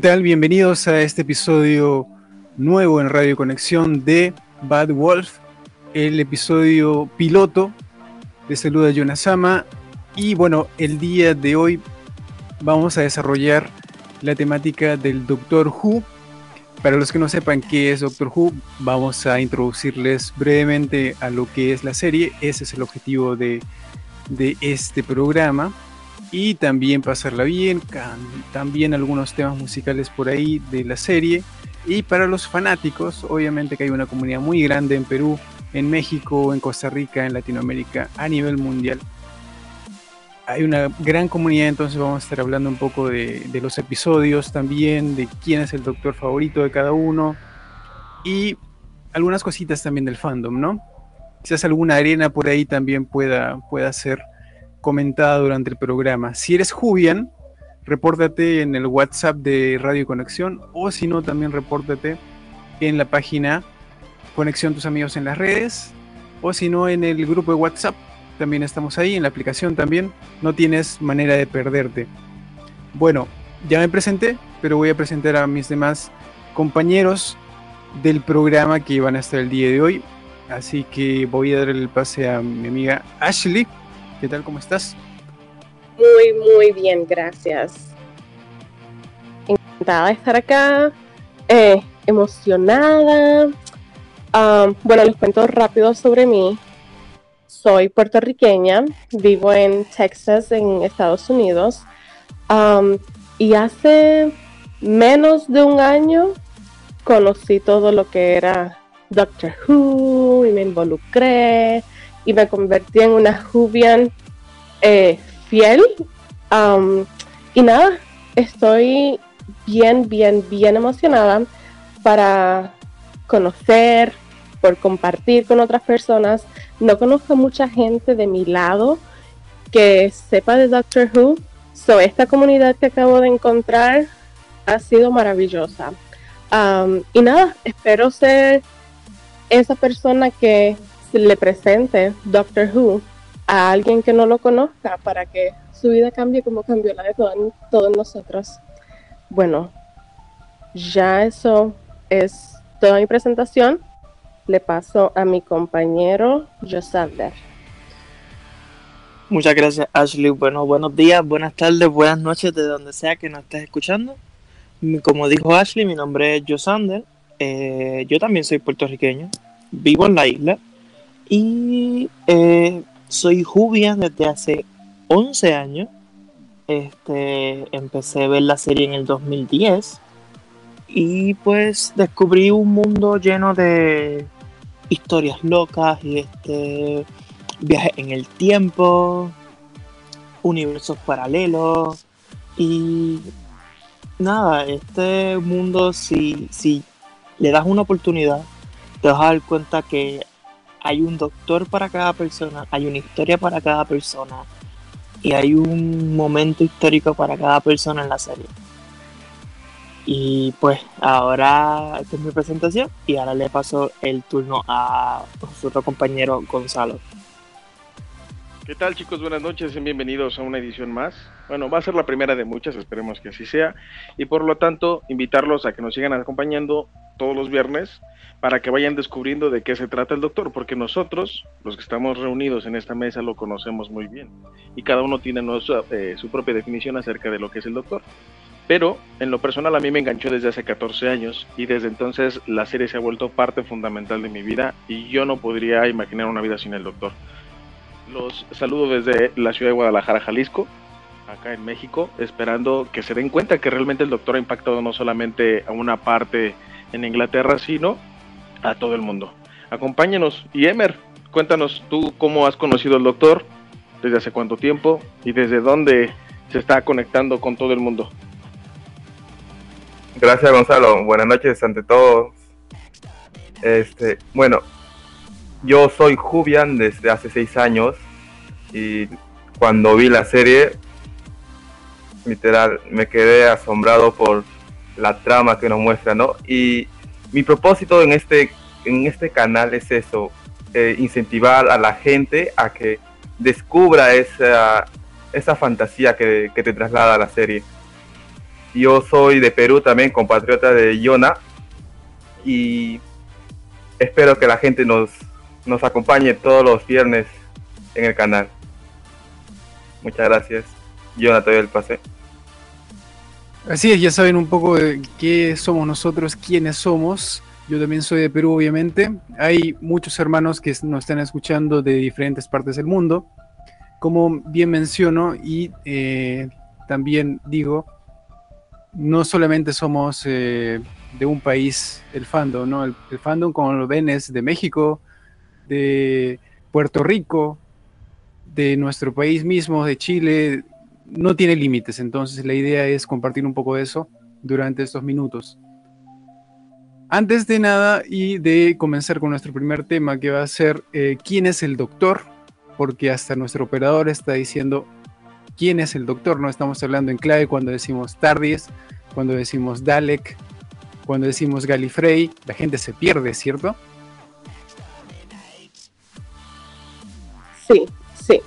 ¿Qué tal? Bienvenidos a este episodio nuevo en Radio Conexión de Bad Wolf, el episodio piloto de Saluda Yonasama. Y bueno, el día de hoy vamos a desarrollar la temática del Doctor Who. Para los que no sepan qué es Doctor Who, vamos a introducirles brevemente a lo que es la serie. Ese es el objetivo de, de este programa y también pasarla bien, también algunos temas musicales por ahí de la serie. Y para los fanáticos, obviamente que hay una comunidad muy grande en Perú, en México, en Costa Rica, en Latinoamérica, a nivel mundial. Hay una gran comunidad, entonces vamos a estar hablando un poco de, los episodios también, de quién es el doctor favorito de cada uno y algunas cositas también del fandom, ¿no? Quizás alguna arena por ahí también pueda, pueda ser comentada durante el programa. Si eres Jubian, repórtate en el WhatsApp de Radio Conexión o si no, también repórtate en la página Conexión Tus Amigos en las redes o si no, en el grupo de WhatsApp. También estamos ahí, en la aplicación también. No tienes manera de perderte. Bueno, ya me presenté, pero voy a presentar a mis demás compañeros del programa que van a estar el día de hoy. Así que voy a dar el pase a mi amiga Ashley. ¿Qué tal? ¿Cómo estás? Muy, muy bien, gracias. Encantada de estar acá, eh, emocionada. Bueno, les cuento rápido sobre mí. Soy puertorriqueña, vivo en Texas, en Estados Unidos. Y hace menos de un año conocí todo lo que era Doctor Who y me involucré y me convertí en una Jubian eh, fiel. y nada, estoy bien, bien, bien emocionada para conocer, por compartir con otras personas. No conozco mucha gente de mi lado que sepa de Doctor Who. So, esta comunidad que acabo de encontrar ha sido maravillosa. y nada, espero ser esa persona que le presente Doctor Who a alguien que no lo conozca para que su vida cambie como cambió la de todos nosotros. Bueno, ya eso es toda mi presentación. Le paso a mi compañero Josander. Muchas gracias, Ashley. Bueno, buenos días, buenas tardes, buenas noches, de donde sea que nos estés escuchando. Como dijo Ashley, mi nombre es Josander. Eh, yo también soy puertorriqueño. Vivo en la isla y eh, soy Jubia desde hace 11 años. Este, empecé a ver la serie en el 2010 y pues descubrí un mundo lleno de historias locas y este viajes en el tiempo, universos paralelos y nada, este mundo si, si le das una oportunidad te vas a dar cuenta que hay un doctor para cada persona, hay una historia para cada persona y hay un momento histórico para cada persona en la serie. Y pues ahora esta es mi presentación y ahora le paso el turno a nuestro compañero Gonzalo. ¿Qué tal chicos? Buenas noches bienvenidos a una edición más. Bueno, va a ser la primera de muchas, esperemos que así sea. Y por lo tanto, invitarlos a que nos sigan acompañando todos los viernes para que vayan descubriendo de qué se trata el doctor, porque nosotros, los que estamos reunidos en esta mesa, lo conocemos muy bien y cada uno tiene eh, su propia definición acerca de lo que es el doctor. Pero en lo personal a mí me enganchó desde hace 14 años y desde entonces la serie se ha vuelto parte fundamental de mi vida y yo no podría imaginar una vida sin el doctor. Los saludo desde la ciudad de Guadalajara, Jalisco, acá en México, esperando que se den cuenta que realmente el doctor ha impactado no solamente a una parte en Inglaterra, sino a todo el mundo. Acompáñenos. Y Emer, cuéntanos tú cómo has conocido al doctor, desde hace cuánto tiempo y desde dónde se está conectando con todo el mundo. Gracias Gonzalo, buenas noches ante todos. Este, bueno, yo soy Jubian desde hace seis años y cuando vi la serie, literal, me quedé asombrado por la trama que nos muestra, ¿no? Y mi propósito en este, en este canal es eso, incentivar a la gente a que descubra esa, esa fantasía que, te traslada la serie. yo soy de Perú también, compatriota de Yona, y espero que la gente nos, nos acompañe todos los viernes en el canal. Muchas gracias. Yona, te doy el pase. Así es, ya saben un poco de qué somos nosotros, quiénes somos. Yo también soy de Perú, obviamente. Hay muchos hermanos que nos están escuchando de diferentes partes del mundo. Como bien menciono y eh, también digo, no solamente somos eh, de un país el fandom, ¿no? El, el, fandom, como lo ven, es de México, de Puerto Rico, de nuestro país mismo, de Chile, no tiene límites, entonces la idea es compartir un poco de eso durante estos minutos. Antes de nada y de comenzar con nuestro primer tema que va a ser eh, quién es el doctor, porque hasta nuestro operador está diciendo quién es el doctor, no estamos hablando en clave cuando decimos Tardis, cuando decimos Dalek, cuando decimos Gallifrey, la gente se pierde, ¿cierto? Sí, sí.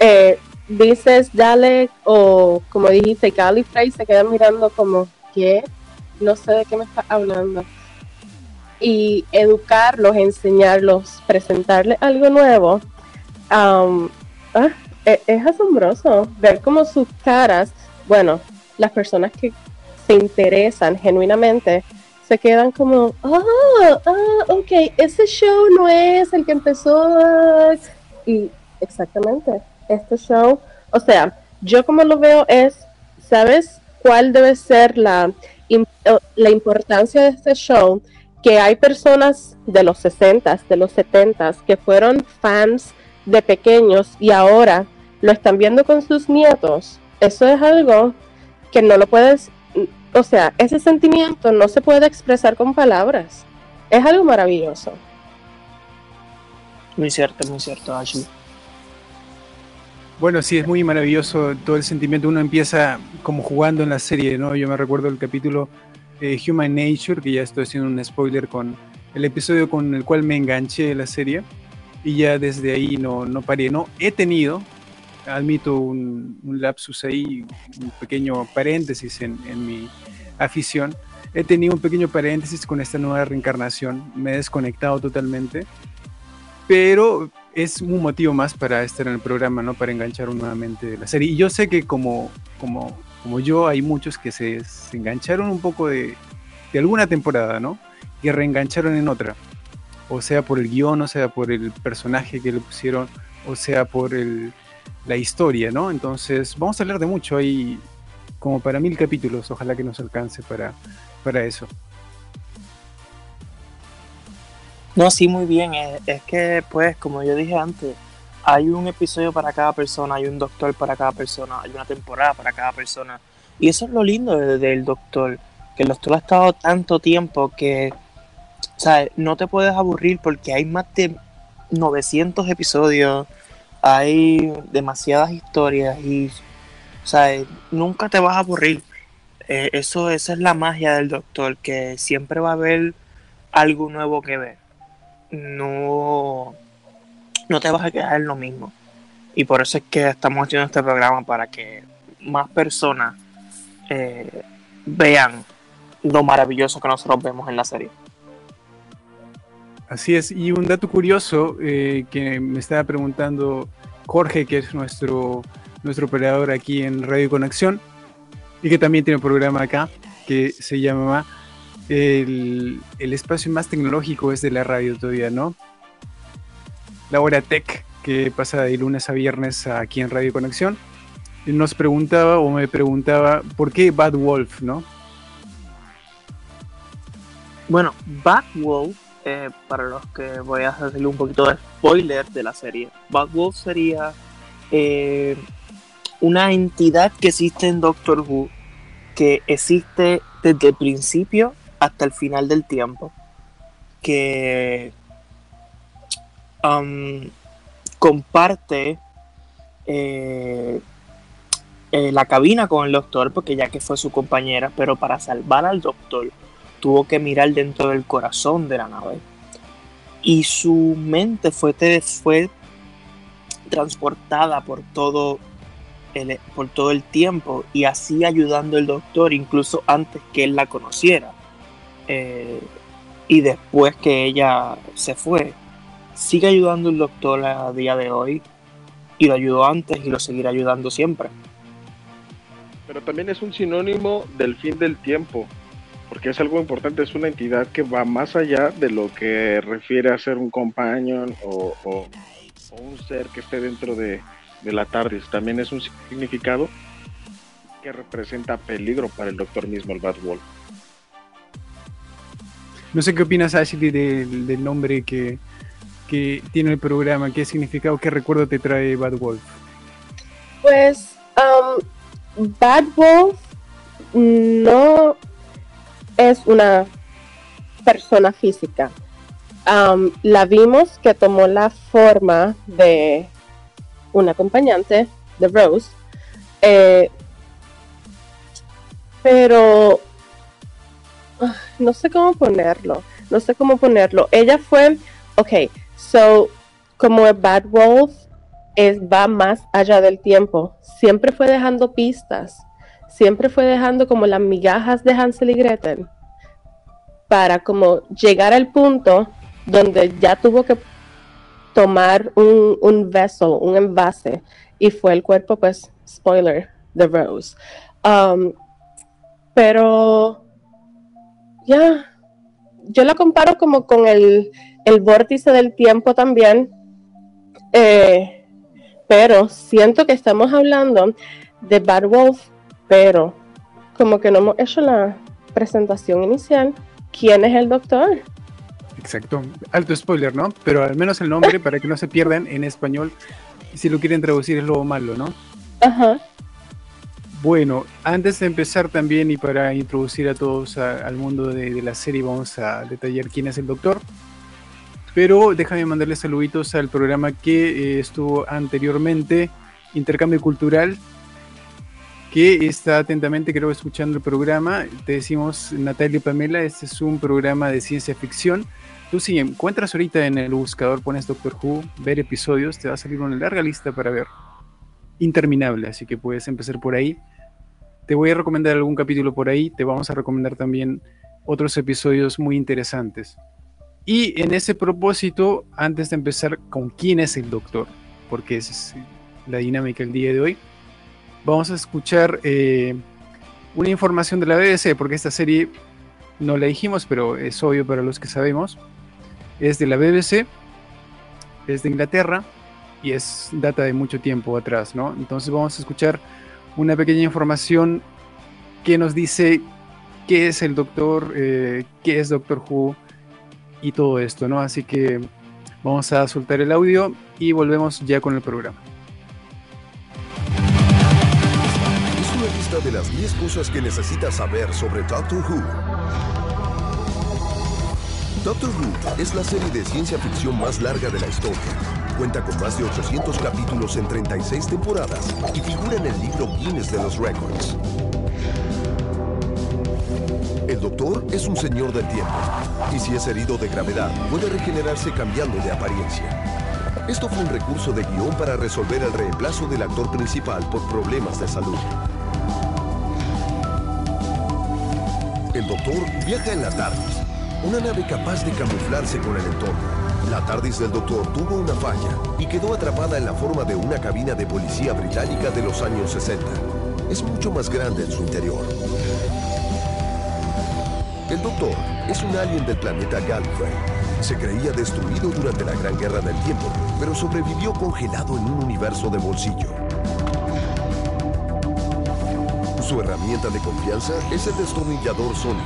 Eh, dices Dalek o como dijiste Gallifrey, se quedan mirando como, ¿qué? No sé de qué me estás hablando. Y educarlos, enseñarlos, presentarles algo nuevo, um, es, asombroso ver cómo sus caras, bueno, las personas que se interesan genuinamente, se quedan como, ah, ah, ok, ese show no es el que empezó. Y exactamente, este show. O sea, yo como lo veo es, ¿sabes cuál debe ser la, la importancia de este show? Que hay personas de los 60, de los 70 que fueron fans de pequeños y ahora lo están viendo con sus nietos. Eso es algo que no lo puedes, o sea, ese sentimiento no se puede expresar con palabras. Es algo maravilloso. Muy cierto, muy cierto, Ashley. Bueno, sí, es muy maravilloso todo el sentimiento. Uno empieza como jugando en la serie, ¿no? Yo me recuerdo el capítulo eh, Human Nature, que ya estoy haciendo un spoiler con el episodio con el cual me enganché de la serie. Y ya desde ahí no, no paré. No, he tenido, admito un, un lapsus ahí, un pequeño paréntesis en, en mi afición. He tenido un pequeño paréntesis con esta nueva reencarnación. Me he desconectado totalmente. Pero es un motivo más para estar en el programa, ¿no? Para enganchar nuevamente de la serie. Y yo sé que como, como, como yo, hay muchos que se, se engancharon un poco de, de, alguna temporada, ¿no? Y reengancharon en otra. O sea por el guion, o sea por el personaje que le pusieron, o sea por el, la historia, ¿no? Entonces, vamos a hablar de mucho. Hay como para mil capítulos, ojalá que nos alcance para, para eso. No, sí, muy bien. Es, es, que, pues, como yo dije antes, hay un episodio para cada persona, hay un doctor para cada persona, hay una temporada para cada persona. Y eso es lo lindo del, del doctor, que el doctor ha estado tanto tiempo que, sea, no te puedes aburrir porque hay más de 900 episodios, hay demasiadas historias y, o sea, nunca te vas a aburrir. Eh, eso, esa es la magia del doctor, que siempre va a haber algo nuevo que ver no, no te vas a quedar en lo mismo. Y por eso es que estamos haciendo este programa para que más personas eh, vean lo maravilloso que nosotros vemos en la serie. Así es, y un dato curioso eh, que me estaba preguntando Jorge, que es nuestro, nuestro operador aquí en Radio Conexión, y que también tiene un programa acá que se llama el, espacio más tecnológico es de la radio todavía, ¿no? La hora tech que pasa de lunes a viernes aquí en Radio Conexión. Nos preguntaba o me preguntaba por qué Bad Wolf, ¿no? Bueno, Bad Wolf, eh, para los que voy a hacerle un poquito de spoiler de la serie, Bad Wolf sería eh, una entidad que existe en Doctor Who, que existe desde el principio hasta el final del tiempo. Que um, comparte eh, eh, la cabina con el doctor, porque ya que fue su compañera, pero para salvar al doctor tuvo que mirar dentro del corazón de la nave. Y su mente fue, fue transportada por todo el- por todo el tiempo y así ayudando al doctor incluso antes que él la conociera. Eh, y después que ella se fue, sigue ayudando al doctor a día de hoy y lo ayudó antes y lo seguirá ayudando siempre. Pero también es un sinónimo del fin del tiempo, porque es algo importante, es una entidad que va más allá de lo que refiere a ser un companion o, un ser que esté dentro de, la TARDIS. También es un significado que representa peligro para el doctor mismo, el Bad. No sé qué opinas, Ashley, del, nombre que, tiene el programa, qué significado, qué recuerdo te trae Bad Wolf. Pues um, Bad Wolf no es una persona física. Um, la vimos que tomó la forma de un acompañante de Rose, eh, pero no sé cómo ponerlo. No sé cómo ponerlo. Ella fue, ok, so como Bad Wolf es, va más allá del tiempo. Siempre fue dejando pistas. Siempre fue dejando como las migajas de Hansel y Gretel para como llegar al punto donde ya tuvo que tomar un, un vessel, un envase, y fue el cuerpo, pues, spoiler, de Rose. Um, pero, ya, yo la comparo como con el, el vórtice del tiempo también. Eh, pero siento que estamos hablando de Bad Wolf, pero como que no hemos hecho la presentación inicial. ¿Quién es el doctor? Exacto. Alto spoiler, ¿no? Pero al menos el nombre, para que no se pierdan en español, si lo quieren traducir es lo malo, ¿no? Ajá. Bueno, antes de empezar también y para introducir a todos al mundo de, de la serie, vamos a detallar quién es el doctor. Pero déjame mandarle saluditos al programa que eh, estuvo anteriormente, Intercambio Cultural, que está atentamente, creo, escuchando el programa. Te decimos, Natalia y Pamela, este es un programa de ciencia ficción. Tú si encuentras ahorita en el buscador, pones Doctor Who, ver episodios, te va a salir una larga lista para ver interminable, así que puedes empezar por ahí. Te voy a recomendar algún capítulo por ahí, te vamos a recomendar también otros episodios muy interesantes. Y en ese propósito, antes de empezar con quién es el doctor, porque esa es la dinámica el día de hoy, vamos a escuchar eh, una información de la BBC, porque esta serie no la dijimos, pero es obvio para los que sabemos. Es de la BBC, es de Inglaterra, y es data de mucho tiempo atrás, ¿no? Entonces vamos a escuchar una pequeña información que nos dice qué es el Doctor, eh, qué es Doctor Who y todo esto, ¿no? Así que vamos a soltar el audio y volvemos ya con el programa. Es una lista de las 10 cosas que necesitas saber sobre Doctor Who. Doctor Who es la serie de ciencia ficción más larga de la historia. Cuenta con más de 800 capítulos en 36 temporadas y figura en el libro Guinness de los Records. El Doctor es un señor del tiempo y si es herido de gravedad puede regenerarse cambiando de apariencia. Esto fue un recurso de guion para resolver el reemplazo del actor principal por problemas de salud. El Doctor viaja en la TARDIS, una nave capaz de camuflarse con el entorno. La TARDIS del Doctor tuvo una falla y quedó atrapada en la forma de una cabina de policía británica de los años 60. Es mucho más grande en su interior. El Doctor es un alien del planeta Gallifrey. Se creía destruido durante la Gran Guerra del Tiempo, pero sobrevivió congelado en un universo de bolsillo. Su herramienta de confianza es el destornillador sónico.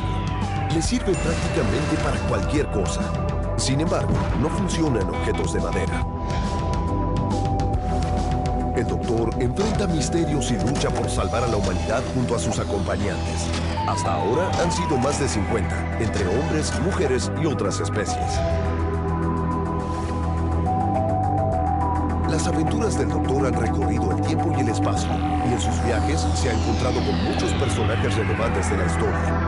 Le sirve prácticamente para cualquier cosa. Sin embargo, no funciona en objetos de madera. El Doctor enfrenta misterios y lucha por salvar a la humanidad junto a sus acompañantes. Hasta ahora han sido más de 50, entre hombres, mujeres y otras especies. Las aventuras del Doctor han recorrido el tiempo y el espacio, y en sus viajes se ha encontrado con muchos personajes relevantes de la historia.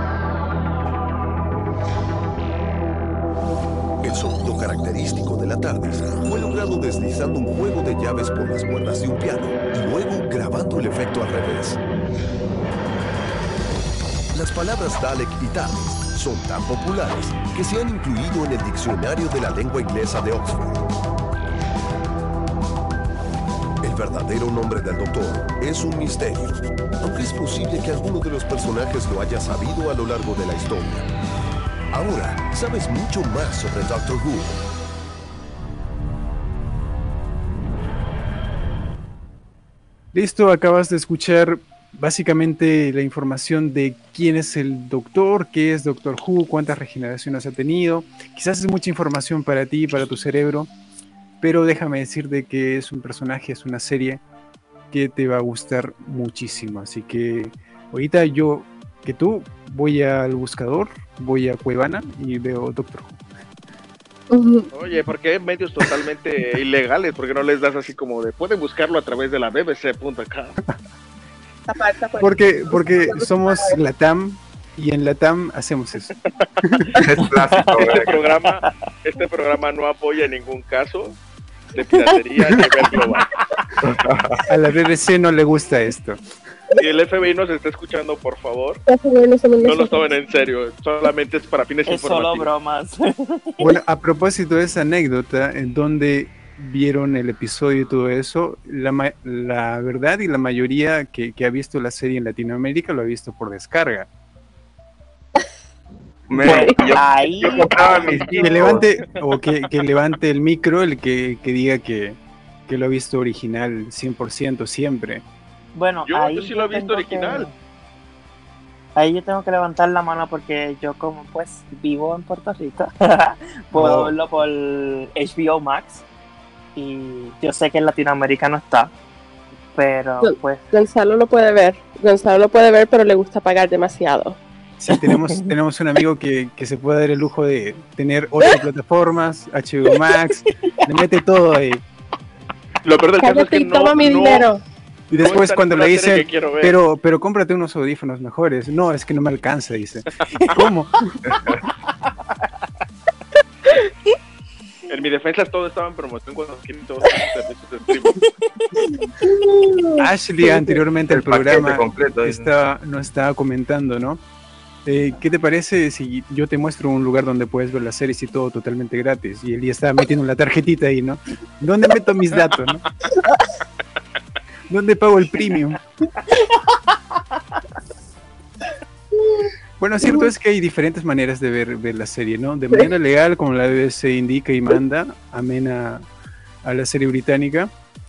El sonido característico de la TARDIS fue logrado deslizando un juego de llaves por las cuerdas de un piano y luego grabando el efecto al revés. Las palabras Dalek y TARDIS son tan populares que se han incluido en el diccionario de la lengua inglesa de Oxford. El verdadero nombre del doctor es un misterio, aunque es posible que alguno de los personajes lo haya sabido a lo largo de la historia. Ahora sabes mucho más sobre Doctor Who. Listo, acabas de escuchar básicamente la información de quién es el doctor, qué es Doctor Who, cuántas regeneraciones ha tenido. Quizás es mucha información para ti, para tu cerebro, pero déjame decirte que es un personaje, es una serie que te va a gustar muchísimo. Así que ahorita yo, que tú, voy al buscador, voy a Cuevana y veo Doctor Who. Oye, ¿por qué medios totalmente ilegales? ¿Por qué no les das así como de pueden buscarlo a través de la bbc.com? Porque, porque somos la TAM y en la TAM hacemos eso. Es clásico, Este programa, este programa no apoya en ningún caso de piratería a nivel global. A la BBC no le gusta esto. Si el FBI nos está escuchando, por favor, No lo tomen en serio. Solamente es para fines Es solo bromas. Bueno, a propósito de esa anécdota, en donde vieron el episodio y todo eso, la, ma- la verdad y la mayoría que, que ha visto la serie en Latinoamérica lo ha visto por descarga. Me- yo, mis Que levante, o que, que levante el micro el que, que diga que, que lo ha visto original 100% siempre. Bueno, Yo- ahí yo sí lo he visto tengo original. que- ahí yo tengo que levantar la mano porque yo como pues vivo en Puerto Rico, puedo Oh. verlo por HBO Max y yo sé que en Latinoamérica no está, pero pues Gonzalo lo puede ver. Gonzalo lo puede ver, pero le gusta pagar demasiado. Sí, tenemos, tenemos un amigo que, que se puede dar el lujo de tener ocho plataformas, HBO Max, le mete todo ahí. Lo peor del caso es que no, mi no- dinero. Y después cuando le ver. pero, pero cómprate unos audífonos mejores. No, es que no me alcanza, dice. ¿Cómo? En mi defensa todo estaba en promoción cuando adquirí todos los servicios de streaming. Ashley anteriormente al programa completo. dice. está, nos estaba comentando, ¿no? Eh, ¿Qué te parece si yo te muestro un lugar donde puedes ver las series y todo totalmente gratis? Y él ya estaba metiendo la tarjetita ahí, ¿no? ¿Dónde meto mis datos, no? ¿Dónde pago el premium? Bueno, cierto es que hay diferentes maneras de ver, ver la serie, ¿no? De manera legal, como la BBC indica y manda, amena a la serie británica,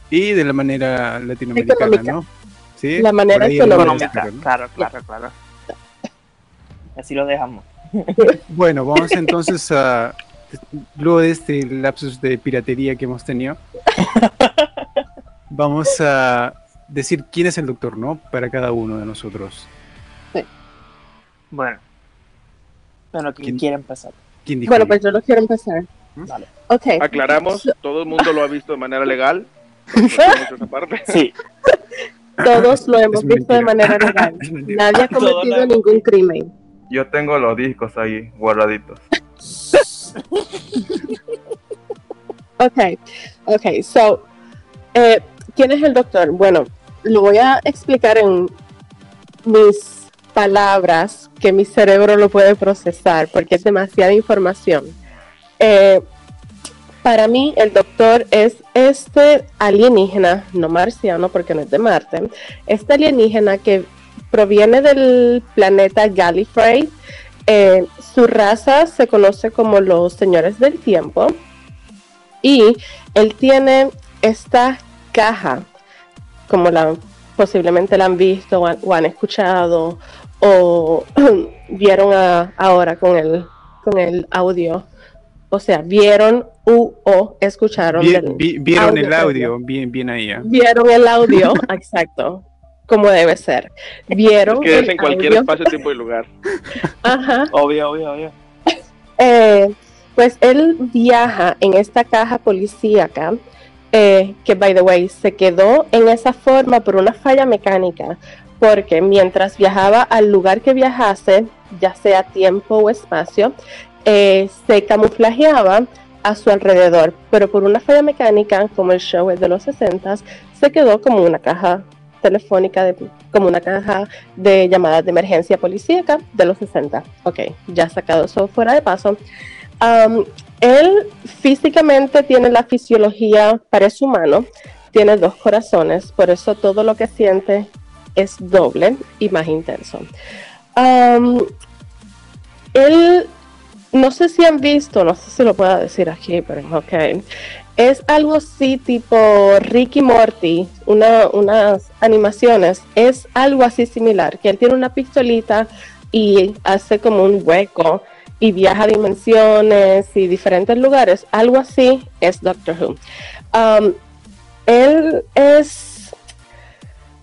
y de la manera latinoamericana, Económica. ¿no? ¿Sí? La manera económica. claro, claro, claro. Así lo dejamos. Bueno, vamos entonces a, luego de este lapsus de piratería que hemos tenido, vamos a decir quién es el doctor, ¿no? Para cada uno de nosotros. Bueno. Bueno, ¿quién ¿Quién? quiere empezar? ¿Quién dijo? Bueno, pues yo lo quiero empezar. Vale. Ok. Aclaramos, todo el mundo lo ha visto de manera legal. Sí, Todos lo hemos Es visto de manera legal. Nadie ha cometido ningún crimen. Yo tengo los discos ahí guardaditos. Ok, ok, so, eh, ¿quién es el doctor? Bueno, lo voy a explicar en mis palabras que mi cerebro lo puede procesar porque es demasiada información. Eh, para mí, el doctor es este alienígena, no marciano porque no es de Marte, este alienígena que proviene del planeta Gallifrey. Eh, su raza se conoce como los señores del tiempo. Y él tiene esta caja, como la posiblemente la han visto o han, o han escuchado o vieron a- ahora con el, con el audio. O sea, vieron u o escucharon. Vi- vieron audio, el audio, bien, bien ahí. ¿ah? Vieron el audio, exacto, como debe ser. Vieron Que es en cualquier audio. espacio, tiempo y lugar. Ajá. obvio, obvio, obvio. Eh, pues él viaja en esta caja policíaca, eh, que by the way se quedó en esa forma por una falla mecánica, porque mientras viajaba al lugar que viajase, ya sea tiempo o espacio, eh, se camuflajeaba a su alrededor, pero por una falla mecánica, como el show es de los 60, se quedó como una caja telefónica, de, como una caja de llamadas de emergencia policíaca de los 60. Ok, ya sacado eso fuera de paso. Um, él físicamente tiene la fisiología, parece humano, tiene dos corazones, por eso todo lo que siente es doble y más intenso. Um, él, no sé si han visto, no sé si lo puedo decir aquí, pero ok. Es algo así tipo Ricky Morty, una, unas animaciones, es algo así similar, que él tiene una pistolita y hace como un hueco y viaja a dimensiones y diferentes lugares, algo así es Doctor Who. Um, él es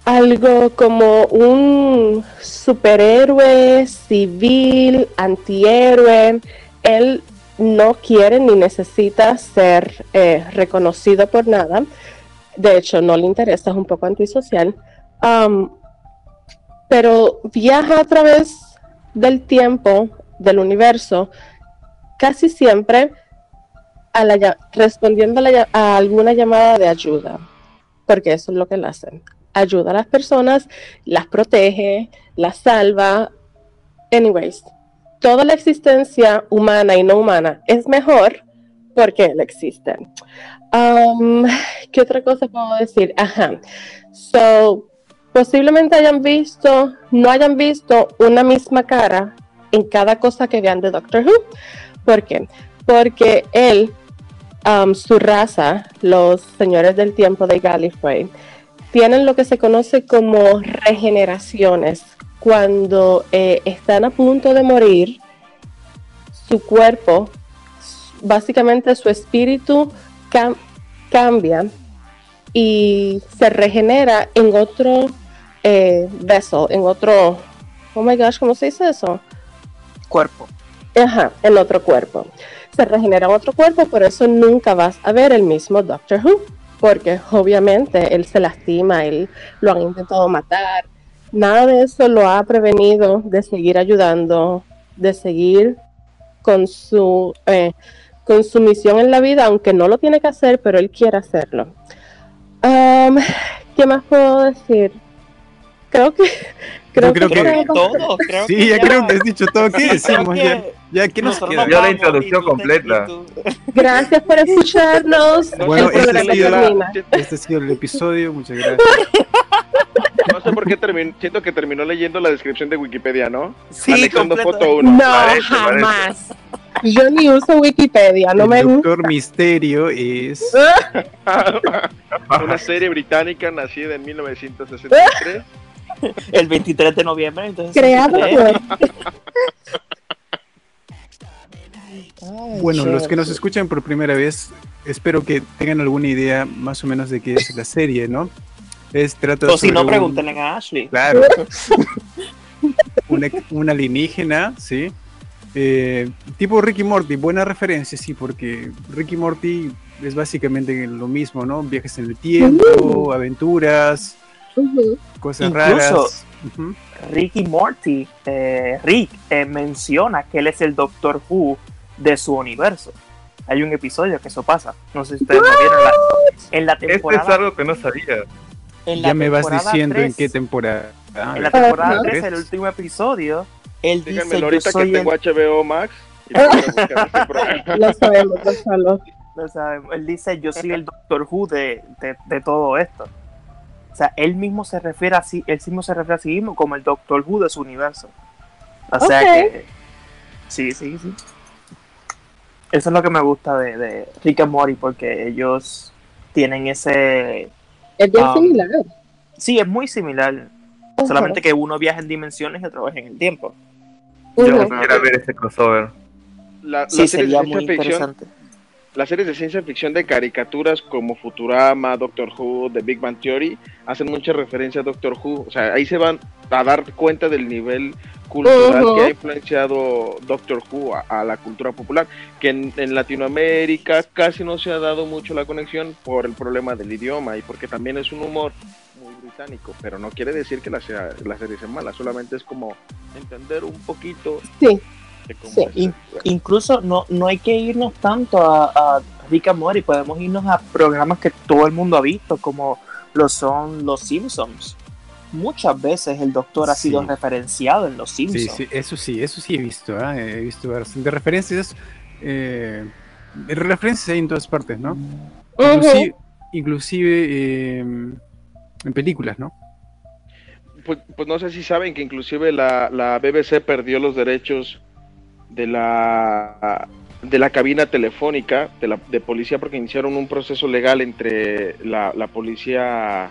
algo como un superhéroe civil, antihéroe. Él no quiere ni necesita ser eh, reconocido por nada. De hecho, no le interesa, es un poco antisocial. Um, pero viaja a través del tiempo, del universo, casi siempre respondiendo a, alguna llamada de ayuda, porque eso es lo que él hace. Ayuda a las personas, las protege, las salva. Anyways, toda la existencia humana y no humana es mejor porque él existe. Um, ¿Qué otra cosa puedo decir? Ajá. So, posiblemente hayan visto, no hayan visto una misma cara en cada cosa que vean de Doctor Who. ¿Por qué? Porque él Um, su raza, los señores del tiempo de Gallifrey, tienen lo que se conoce como regeneraciones. Cuando eh, están a punto de morir, su cuerpo, básicamente su espíritu cambia y se regenera en otro eh, vessel, en otro, oh my gosh, ¿cómo se dice eso? Cuerpo. Ajá, en otro cuerpo se regenera otro cuerpo, por eso nunca vas a ver el mismo Doctor Who, porque obviamente él se lastima, él lo han intentado matar, nada de eso lo ha prevenido de seguir ayudando, de seguir con su, eh, con su misión en la vida, aunque no lo tiene que hacer, pero él quiere hacerlo. ¿Qué más puedo decir? Creo que Creo, creo que, todo. Creo sí, ya, creo que has dicho todo. ¿Qué decimos? ya, ya ¿qué nos queda? La introducción completa. Gracias por escucharnos. Bueno, este ha, sido, este ha sido el episodio. Muchas gracias. No sé por qué terminó, siento que terminó leyendo la descripción de Wikipedia, ¿no? Sí, Anexando foto uno. No, jamás. Yo ni uso Wikipedia, no el me gusta. Doctor Misterio es una serie británica nacida en 1963 el 23 de noviembre. Entonces Creado Bueno, los que nos escuchan por primera vez, espero que tengan alguna idea más o menos de qué es la serie, ¿no? Es trata o si no, pregúntenle a Ashley. Claro. un, alienígena, ¿sí? Eh, tipo Ricky Morty, buena referencia, sí, porque Ricky Morty es básicamente lo mismo, ¿no? Viajes en el tiempo, aventuras, Cosas Incluso, Ricky Morty, eh, Rick eh, menciona que él es el Doctor Who de su universo. Hay un episodio que eso pasa. No sé si ustedes lo vieron. en la temporada. Este es algo que no sabía. ya me vas diciendo en qué temporada. en la temporada 3, el último episodio, él dice: ahorita que tengo HBO Max. Este lo sabemos, lo sabemos. Él dice: Yo soy el Doctor Who de, de, de todo esto. O sea, él mismo se refiere a sí, él mismo se refiere a sí mismo como el Doctor Who de su universo. O sea que. Sí, sí, sí. Eso es lo que me gusta de, de Rick and Morty, porque ellos tienen ese. Es bien um, similar. Sí, es muy similar. Solamente que uno viaja en dimensiones y otro viaja en el tiempo. Yo quisiera ver ese crossover. La, sí, sería muy interesante las series de ciencia ficción de caricaturas como Futurama, Doctor Who, The Big Bang Theory, hacen mucha referencia a Doctor Who. O sea, ahí se van a dar cuenta del nivel cultural que ha influenciado Doctor Who a, la cultura popular, que en, Latinoamérica casi no se ha dado mucho la conexión por el problema del idioma y porque también es un humor muy británico, pero no quiere decir que la, sea, la serie sea mala, solamente es como entender un poquito sí de cómo Sí. es. In- incluso no, no hay que irnos tanto a, a Rick and Morty, podemos irnos a programas que todo el mundo ha visto, como lo son Los Simpsons. Muchas veces el doctor ha Sí. sido referenciado en Los Sí, Simpsons. sí, eso sí, eso sí he visto, ¿ah? he visto bastantes referencias. Eh, referencias hay en todas partes, ¿no? Inclusive, inclusive, eh, en películas, ¿no? Pues, pues no sé si saben que inclusive la, la BBC perdió los derechos de la de la cabina telefónica de la de policía porque iniciaron un proceso legal entre la, la policía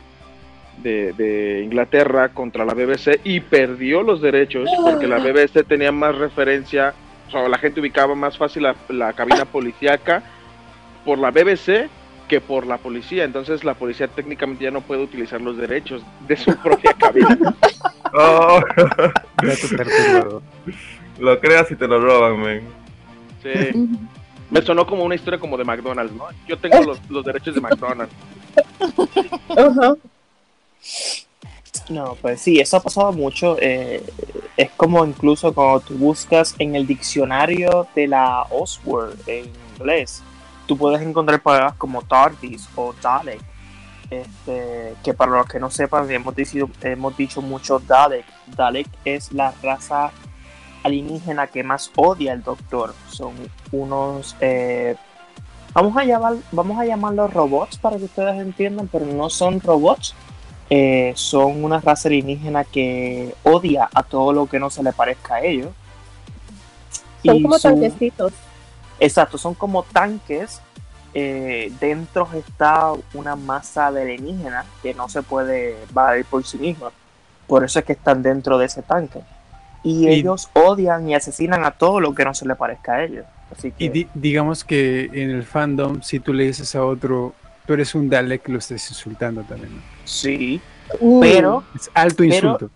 de, de Inglaterra contra la BBC y perdió los derechos porque la BBC tenía más referencia, o sea, la gente ubicaba más fácil la, la cabina policíaca por la BBC que por la policía, entonces la policía técnicamente ya no puede utilizar los derechos de su propia cabina. Oh. Lo creas y te lo roban, men. Sí. Me sonó como una historia como de McDonald's, ¿no? Yo tengo los, los derechos de McDonald's. Ajá. No, pues sí, eso ha pasado mucho. eh, es como incluso cuando tú buscas en el diccionario de la Oxford en inglés, tú puedes encontrar palabras como TARDIS o Dalek. Este, que para los que no sepan, hemos dicho, hemos dicho mucho Dalek. Dalek es la raza alienígena que más odia al Doctor. Son unos, eh, vamos a llamar, vamos a llamarlos robots para que ustedes entiendan, pero no son robots. Eh, son una raza alienígena que odia a todo lo que no se le parezca a ellos. Son Y como tanquecitos. Exacto, son como tanques. eh, dentro está una masa de alienígena que no se puede valer por sí misma. Por eso es que están dentro de ese tanque. Y, Y- ellos odian y asesinan a todo lo que no se le parezca a ellos. Así que Y di- digamos que en el fandom, si tú le dices a otro, tú eres un Dalek, lo estás insultando también. ¿no? sí, pero Es alto Pero- insulto.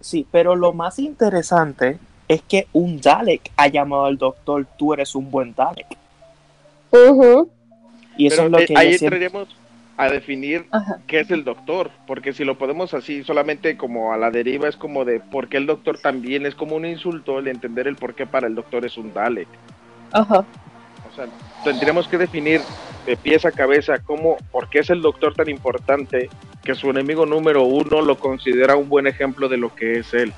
sí, pero lo más interesante es que un Dalek ha llamado al doctor, tú eres un buen Dalek. Ujú. Y eso Pero es lo eh, que ahí siempre- entraríamos a definir Ajá. qué es el doctor, porque si lo podemos así solamente como a la deriva es como de por qué el doctor también es como un insulto el entender el por qué para el doctor es un Dalek. Ajá. O sea, tendríamos que definir de pies a cabeza cómo, por qué es el doctor tan importante que su enemigo número uno lo considera un buen ejemplo de lo que es él.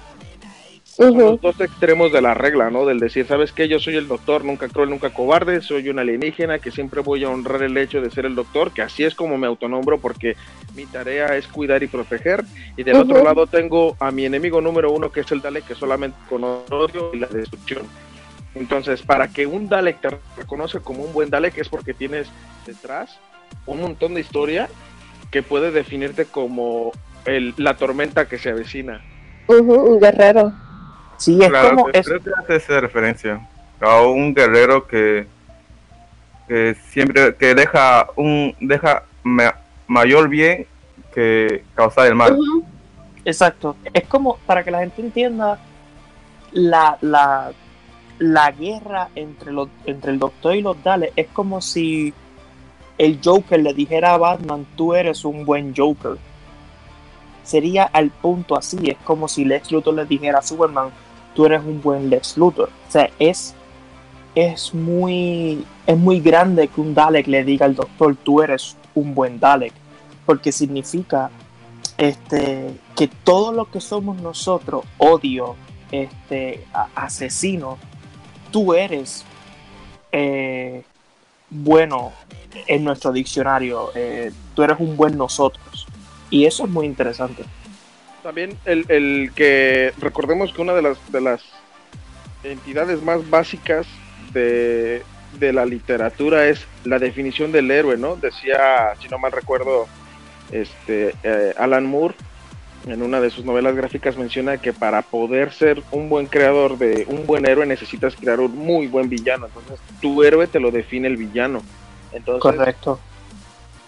Los dos extremos de la regla, ¿no? Del decir, ¿sabes qué? Yo soy el doctor, nunca cruel, nunca cobarde, soy un alienígena que siempre voy a honrar el hecho de ser el doctor, que así es como me autonombro porque mi tarea es cuidar y proteger. Y del otro lado tengo a mi enemigo número uno, que es el Dalek, que solamente conoce odio y la destrucción. Entonces, para que un Dalek te reconoce como un buen Dalek es porque tienes detrás un montón de historia que puede definirte como el, la tormenta que se avecina. Un guerrero. Sí, es Claro, como... es- creo que hace esa referencia a un guerrero que, que siempre que deja un deja ma- mayor bien que causar el mal. Exacto. Es como, para que la gente entienda, la, la, la guerra entre, los, entre el Doctor y los Daleks es como si el Joker le dijera a Batman, tú eres un buen Joker. Sería al punto así, es como si Lex Luthor le dijera a Superman, tú eres un buen Lex Luthor. O sea, es, es, muy, es muy grande que un Dalek le diga al Doctor, tú eres un buen Dalek. Porque significa este, que todo lo que somos nosotros, odio, este, asesino, tú eres eh, bueno en nuestro diccionario, eh, tú eres un buen nosotros. Y eso es muy interesante. También el, el que recordemos que una de las de las entidades más básicas de, de la literatura es la definición del héroe, ¿no? Decía, si no mal recuerdo, este eh, Alan Moore en una de sus novelas gráficas menciona que para poder ser un buen creador de un buen héroe necesitas crear un muy buen villano. Entonces, tu héroe te lo define el villano. Entonces, Correcto.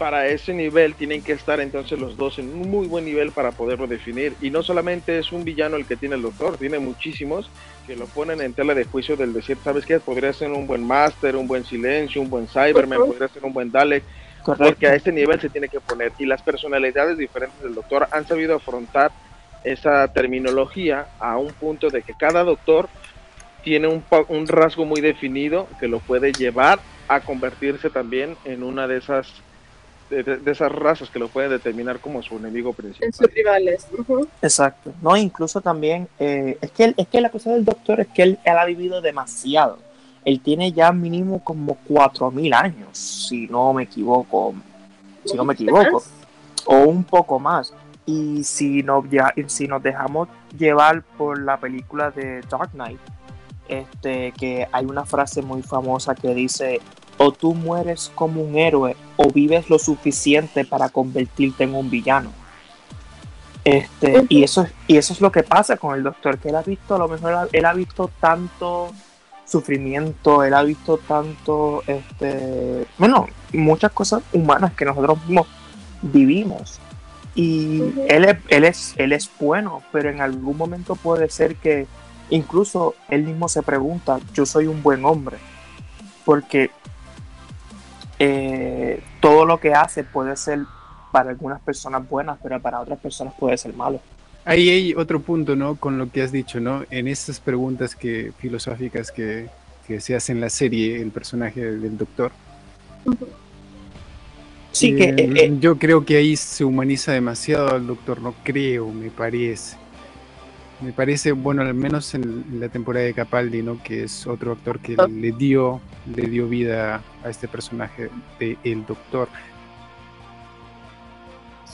Para ese nivel tienen que estar entonces los dos en un muy buen nivel para poderlo definir. Y no solamente es un villano el que tiene el doctor, tiene muchísimos que lo ponen en tela de juicio del decir, ¿sabes qué? Podría ser un buen Master, un buen Silencio, un buen Cyberman, podría ser un buen Dalek, Correcto. porque a este nivel se tiene que poner. Y las personalidades diferentes del doctor han sabido afrontar esa terminología a un punto de que cada doctor tiene un, un rasgo muy definido que lo puede llevar a convertirse también en una de esas de, esas razas que lo pueden determinar como su enemigo En principal. sus rivales. Exacto. No, incluso también, eh, es, que, él- es que la cosa del doctor es que él, él ha vivido demasiado. Él tiene ya mínimo como 4.000 años, si no me equivoco. Si no me equivoco. o un poco más. Y si nos, ya, si nos dejamos llevar por la película de Dark Knight, este, que hay una frase muy famosa que dice, o tú mueres como un héroe o vives lo suficiente para convertirte en un villano. Este, y, eso, es- y eso es lo que pasa con el doctor, que él ha visto, a lo mejor él ha- visto tanto sufrimiento, él ha visto tanto, este, bueno, muchas cosas humanas que nosotros mismos vivimos. Y él, es, él, es, él es bueno, pero en algún momento puede ser que incluso él mismo se pregunta, yo soy un buen hombre, porque eh, todo lo que hace puede ser para algunas personas buenas, pero para otras personas puede ser malo. Ahí hay otro punto, ¿no? Con lo que has dicho, ¿no? En estas preguntas que, filosóficas que, que se hace en la serie, el personaje del doctor. Sí, que Eh, eh, eh, yo creo que ahí se humaniza demasiado al doctor, no creo, me parece. Me parece, bueno, al menos en, la temporada de Capaldi, ¿no? Que es otro actor que le dio, le dio vida a este personaje de el doctor.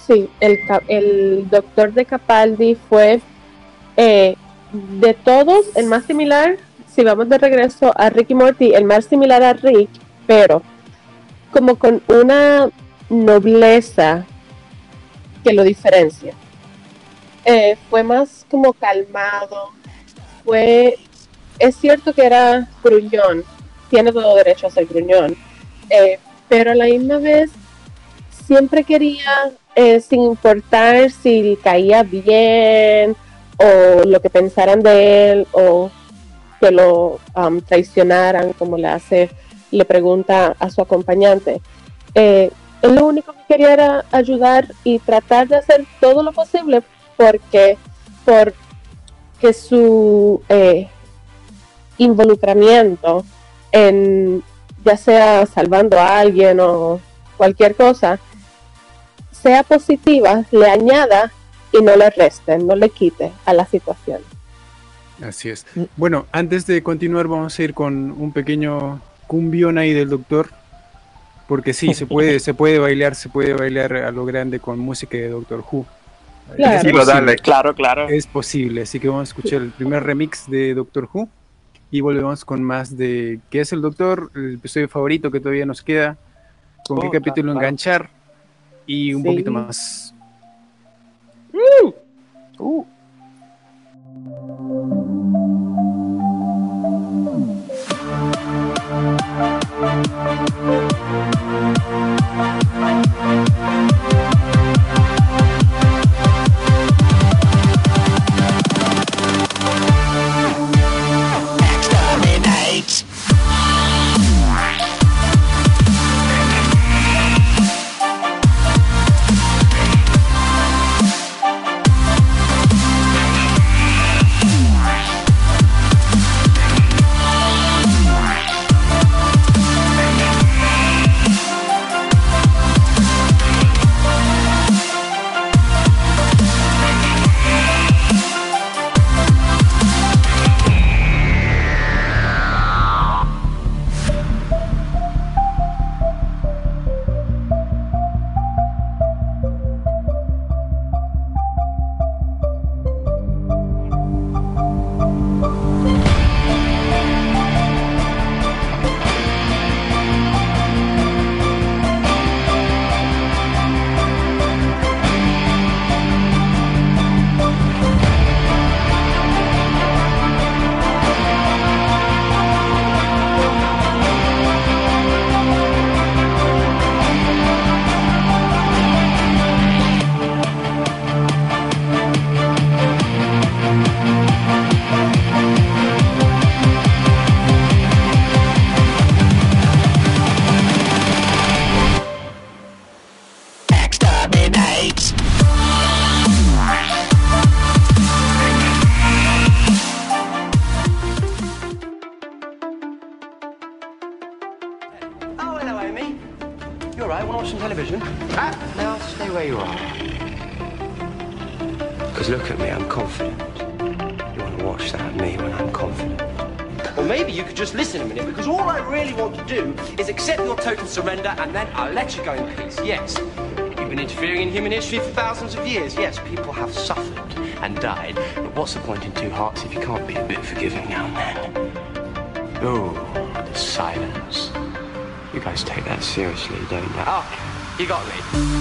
Sí, el, el doctor de Capaldi fue eh, de todos el más similar, si vamos de regreso a Rick y Morty, el más similar a Rick, pero como con una nobleza que lo diferencia. Eh, fue más como calmado, fue, es cierto que era gruñón, tiene todo derecho a ser gruñón, eh, pero a la misma vez siempre quería, eh, sin importar si caía bien o lo que pensaran de él o que lo um, traicionaran, como le hace, le pregunta a su acompañante. Eh, él lo único que quería era ayudar y tratar de hacer todo lo posible porque por que su eh, involucramiento en ya sea salvando a alguien o cualquier cosa sea positiva, le añada y no le reste, no le quite a la situación. Así es. Mm. Bueno, antes de continuar vamos a ir con un pequeño cumbión ahí del doctor. Porque sí, se puede, se puede bailar, se puede bailar a lo grande con música de Doctor Who. Claro. Posible, dale. claro, claro. Es posible, así que vamos a escuchar el primer remix de Doctor Who y volvemos con más de qué es el Doctor, el episodio favorito que todavía nos queda, con qué capítulo claro, enganchar y un Sí. poquito más. Uh, Exterminate. Years. Yes, people have suffered and died. But what's the point in two hearts if you can't be a bit forgiving now and then? Oh, the silence. You guys take that seriously, don't you? Oh, you got me.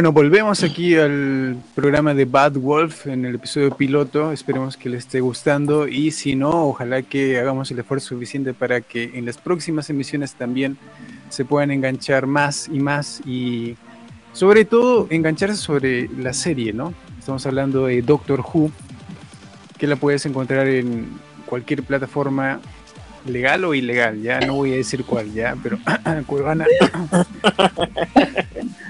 Bueno, volvemos aquí al programa de Bad Wolf en el episodio piloto. Esperemos que les esté gustando y si no, ojalá que hagamos el esfuerzo suficiente para que en las próximas emisiones también se puedan enganchar más y más y sobre todo engancharse sobre la serie, ¿no? Estamos hablando de Doctor Who, que la puedes encontrar en cualquier plataforma legal o ilegal, ya no voy a decir cuál, ya, pero Cuevana.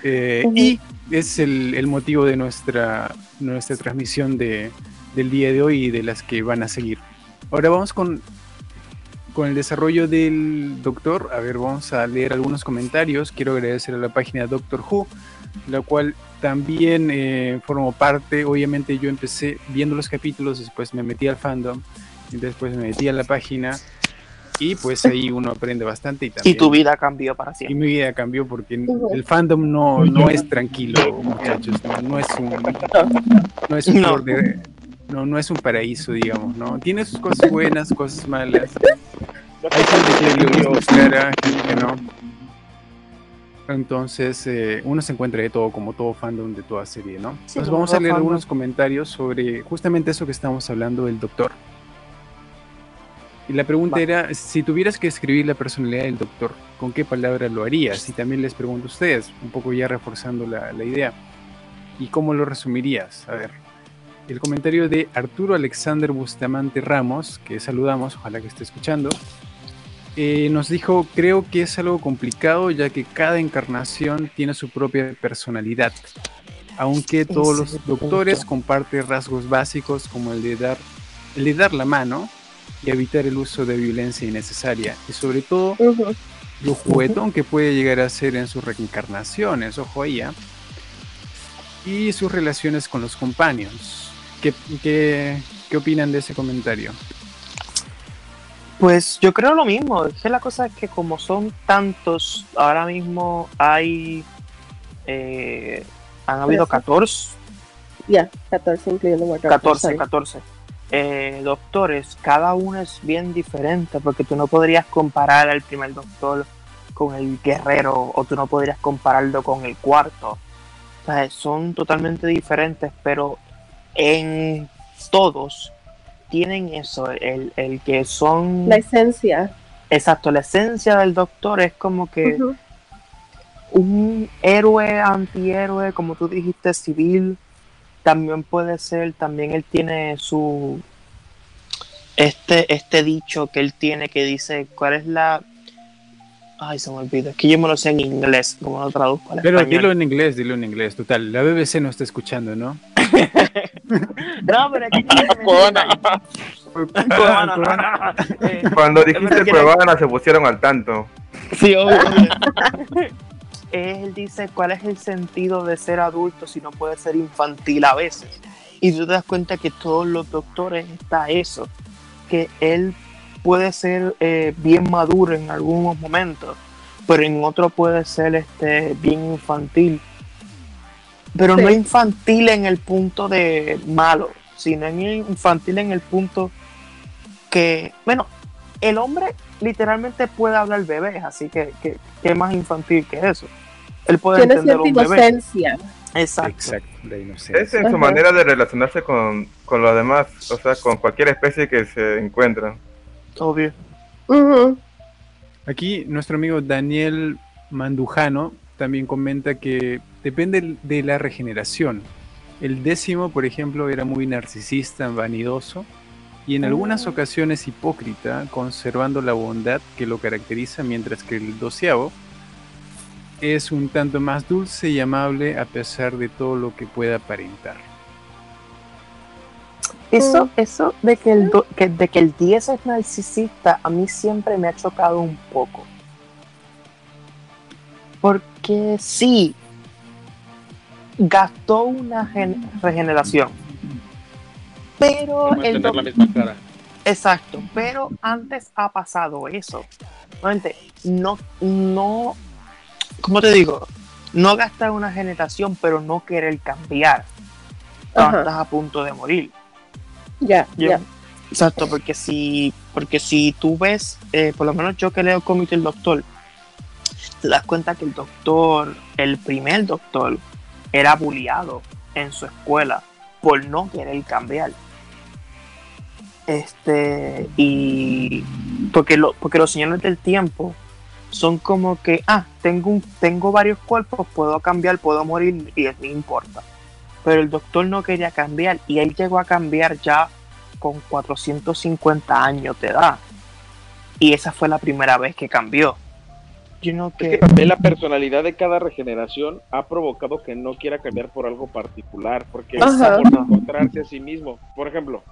Eh, y es el, el motivo de nuestra, nuestra transmisión de, del día de hoy y de las que van a seguir. Ahora vamos con, con el desarrollo del doctor. A ver, vamos a leer algunos comentarios. Quiero agradecer a la página Doctor Who, la cual también eh, formó parte. Obviamente yo empecé viendo los capítulos, después me metí al fandom, y después me metí a la página. Y pues ahí uno aprende bastante. Y, Y también, tu vida cambió para y siempre. mi vida cambió porque el fandom no, no es tranquilo, muchachos. No, no es un, no es un No. de- no, no es un paraíso, digamos, ¿no? Tiene sus cosas buenas, cosas malas. Hay gente que le gusta Clara, gente que no. Entonces, eh, uno se encuentra de todo, como todo fandom de toda serie, ¿no? Sí, Entonces, vamos a leer fandom. algunos comentarios sobre justamente eso que estamos hablando del doctor. Y la pregunta Va. era, si tuvieras que escribir la personalidad del doctor, ¿con qué palabra lo harías? Y también les pregunto a ustedes, un poco ya reforzando la, la idea. ¿Y cómo lo resumirías? A ver, el comentario de Arturo Alexander Bustamante Ramos, que saludamos, ojalá que esté escuchando, eh, nos dijo, creo que es algo complicado ya que cada encarnación tiene su propia personalidad, aunque todos los doctores comparten rasgos básicos como el de dar, el de dar la mano y evitar el uso de violencia innecesaria y sobre todo Ujú. lo juguetón que puede llegar a ser en sus reencarnaciones, ojo ahí, ¿ah? y sus relaciones con los companions. ¿Qué, qué, qué opinan de ese comentario? Pues yo creo lo mismo. Es que la cosa es que como son tantos, ahora mismo hay... eh, han habido Trece. 14, Ya, 14 incluyendo Wardrobe. 14, sorry. 14 eh, doctores, cada uno es bien diferente porque tú no podrías comparar al primer doctor con el guerrero o tú no podrías compararlo con el cuarto. O sea, son totalmente diferentes, pero en todos tienen eso, el, el que son... La esencia. Exacto, la esencia del doctor es como que un héroe, antihéroe, como tú dijiste, civil, también puede ser, también él tiene su este, este dicho que él tiene que dice cuál es la ay se me olvida, es que yo me lo sé en inglés, como lo traduzco al Pero español. dilo en inglés, dilo en inglés, total. La BBC no está escuchando, ¿no? No, pero Cuevana. No. Eh, Cuando dijiste que- Cuevana se pusieron al tanto. Sí, obvio. Él dice cuál es el sentido de ser adulto si no puede ser infantil a veces. Y tú te das cuenta que todos los doctores está eso, que él puede ser eh, bien maduro en algunos momentos, pero en otros puede ser este, bien infantil. Pero no infantil en el punto de malo, sino infantil en el punto que, bueno, el hombre literalmente puede hablar bebés, así que que que más infantil que eso. Él puede Tiene cierta un bebé. inocencia. Exacto. Exacto, la Es en su manera de relacionarse con, con los demás, o sea, con cualquier especie que se encuentra. Obvio. Ujú. Aquí nuestro amigo Daniel Mandujano también comenta que depende de la regeneración. El décimo, por ejemplo, era muy narcisista, vanidoso y en algunas ocasiones hipócrita, conservando la bondad que lo caracteriza, mientras que el doceavo es un tanto más dulce y amable a pesar de todo lo que pueda aparentar. Eso, eso de que el do- que, de que el 10 es narcisista, a mí siempre me ha chocado un poco. Porque sí, gastó una gen- regeneración. Pero el la misma cara. Exacto, pero antes ha pasado eso. No, no, ¿cómo te digo? No gastar una generación, pero no querer cambiar. Cuando estás a punto de morir. Ya, ya. Exacto, porque si, porque si tú ves, eh, por lo menos yo que leo el cómic del doctor, te das cuenta que el doctor, el primer doctor, era bulliado en su escuela por no querer cambiar. Este, y porque, lo, porque los señores del tiempo son como que, ah, tengo, un, tengo varios cuerpos, puedo cambiar, puedo morir y no importa. Pero el doctor no quería cambiar y él llegó a cambiar ya con 450 años de edad. y esa fue la primera vez que cambió. Yo no Es que... que también la personalidad de cada regeneración ha provocado que no quiera cambiar por algo particular, porque es Ajá. por encontrarse a sí mismo. Por ejemplo,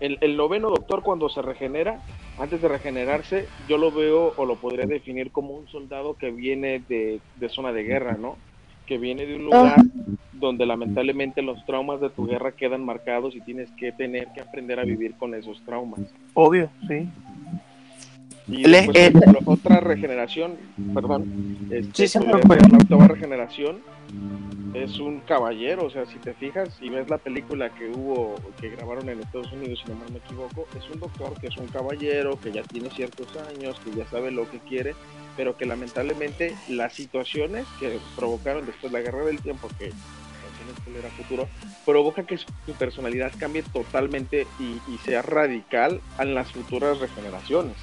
el, el noveno doctor cuando se regenera, antes de regenerarse, yo lo veo o lo podría definir como un soldado que viene de, de zona de guerra, ¿no? Que viene de un lugar donde lamentablemente los traumas de tu guerra quedan marcados y tienes que tener que aprender a vivir con esos traumas. Obvio, sí. Y después, ejemplo, otra regeneración, perdón, este, Sí, ser la octava regeneración es un caballero, o sea, si te fijas y ves la película que hubo, que grabaron en Estados Unidos, si no mal me equivoco, es un doctor que es un caballero, que ya tiene ciertos años, que ya sabe lo que quiere, pero que lamentablemente las situaciones que provocaron después la guerra del tiempo, que era futuro, provoca que su su personalidad cambie totalmente y, y sea radical en las futuras regeneraciones.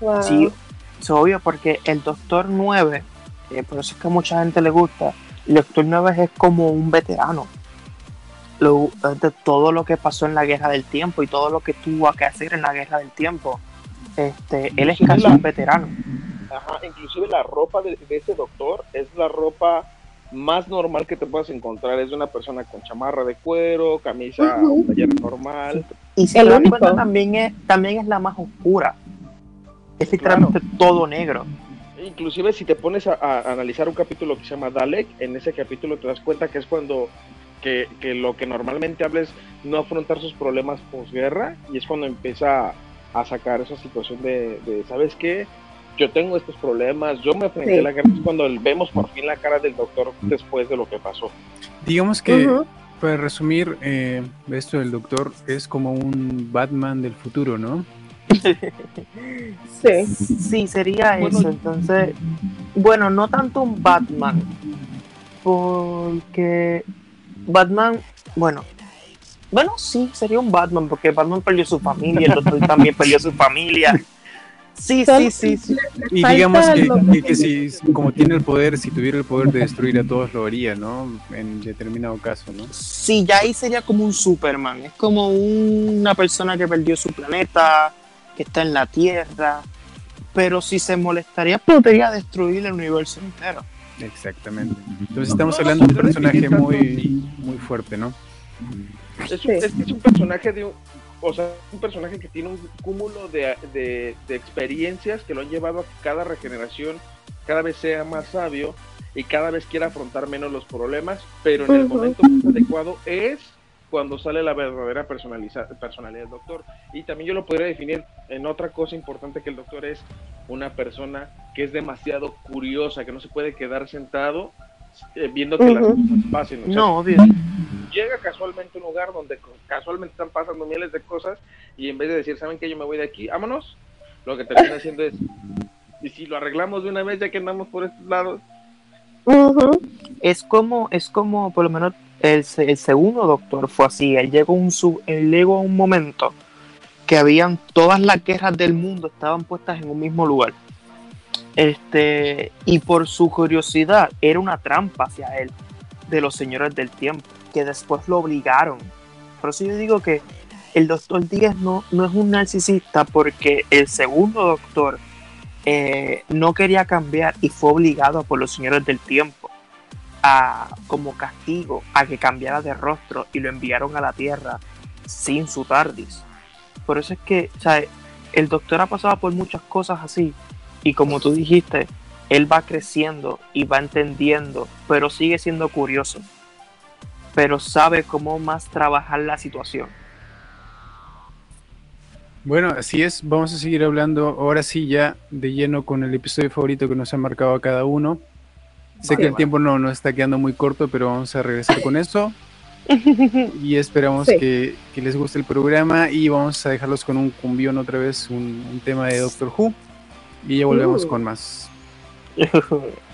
Wow. Sí, es obvio porque el Doctor 9, eh, por eso es que a mucha gente le gusta, el Doctor 9 es como un veterano. Lo- de todo lo que pasó en la Guerra del Tiempo y todo lo que tuvo que hacer en la Guerra del Tiempo. Este, él es casi la- un veterano. Ajá, inclusive la ropa de, de ese doctor es la ropa más normal que te puedas encontrar. Es de una persona con chamarra de cuero, camisa playera normal. Y si El te das único. cuenta, también es, también es la más oscura. Es literalmente todo negro. Inclusive si te pones a, a analizar un capítulo que se llama Dalek, en ese capítulo te das cuenta que es cuando que, que lo que normalmente habla es no afrontar sus problemas posguerra y es cuando empieza a sacar esa situación de, de, ¿sabes qué? Yo tengo estos problemas, yo me enfrenté Sí. a la guerra, es cuando vemos por fin la cara del doctor después de lo que pasó. Digamos que, para resumir, eh, esto del doctor es como un Batman del futuro, ¿no? Sí. Sí, sería Bueno, eso. Entonces, bueno, no tanto un Batman, porque Batman, bueno, bueno, sí, sería un Batman, porque Batman perdió su familia, el Doctor también perdió su familia. Sí, sí, sí, sí. Y digamos que, que- que si, como tiene el poder, si tuviera el poder de destruir a todos, lo haría, ¿no? En determinado caso, ¿no? Sí, ya ahí sería como un Superman, es como una persona que perdió su planeta, que está en la Tierra, pero si se molestaría, podría destruir el universo entero. Exactamente. Entonces estamos hablando de un personaje muy, muy fuerte, ¿no? Es, un- es que es un personaje de un, o sea, un personaje que tiene un cúmulo de, de- de experiencias que lo han llevado a que cada regeneración cada vez sea más sabio y cada vez quiera afrontar menos los problemas, pero en el momento más adecuado es cuando sale la verdadera personaliza- personalidad del doctor. Y también yo lo podría definir en otra cosa importante que el doctor es una persona que es demasiado curiosa, que no se puede quedar sentado eh, viendo que las cosas pasen. O sea, No, obvio. llega casualmente a un lugar donde casualmente están pasando miles de cosas y en vez de decir, ¿saben qué? Yo me voy de aquí, vámonos, lo que termina haciendo es, y si lo arreglamos de una vez ya que andamos por estos lados, es como, es como, por lo menos, el, se- el segundo doctor fue así. Él llegó, un él llegó a un momento que habían todas las guerras del mundo estaban puestas en un mismo lugar. Este, y por su curiosidad, era una trampa hacia él de los señores del tiempo, que después lo obligaron. Por eso yo digo que el doctor Díaz no, no es un narcisista, porque el segundo doctor eh, no quería cambiar y fue obligado por los señores del tiempo como castigo a que cambiara de rostro y lo enviaron a la Tierra sin su TARDIS. Por eso es que el doctor ha pasado por muchas cosas así y como tú dijiste, él va creciendo y va entendiendo, pero sigue siendo curioso. Pero sabe cómo más trabajar la situación. Bueno, así es. Vamos a seguir hablando ahora sí ya de lleno con el episodio favorito que nos ha marcado a cada uno. Sé que el tiempo no nos está quedando muy corto, pero vamos a regresar con eso. Y esperamos Sí. que, que les guste el programa y vamos a dejarlos con un cumbión otra vez, un, un tema de Doctor Who. Y ya volvemos Uh. con más.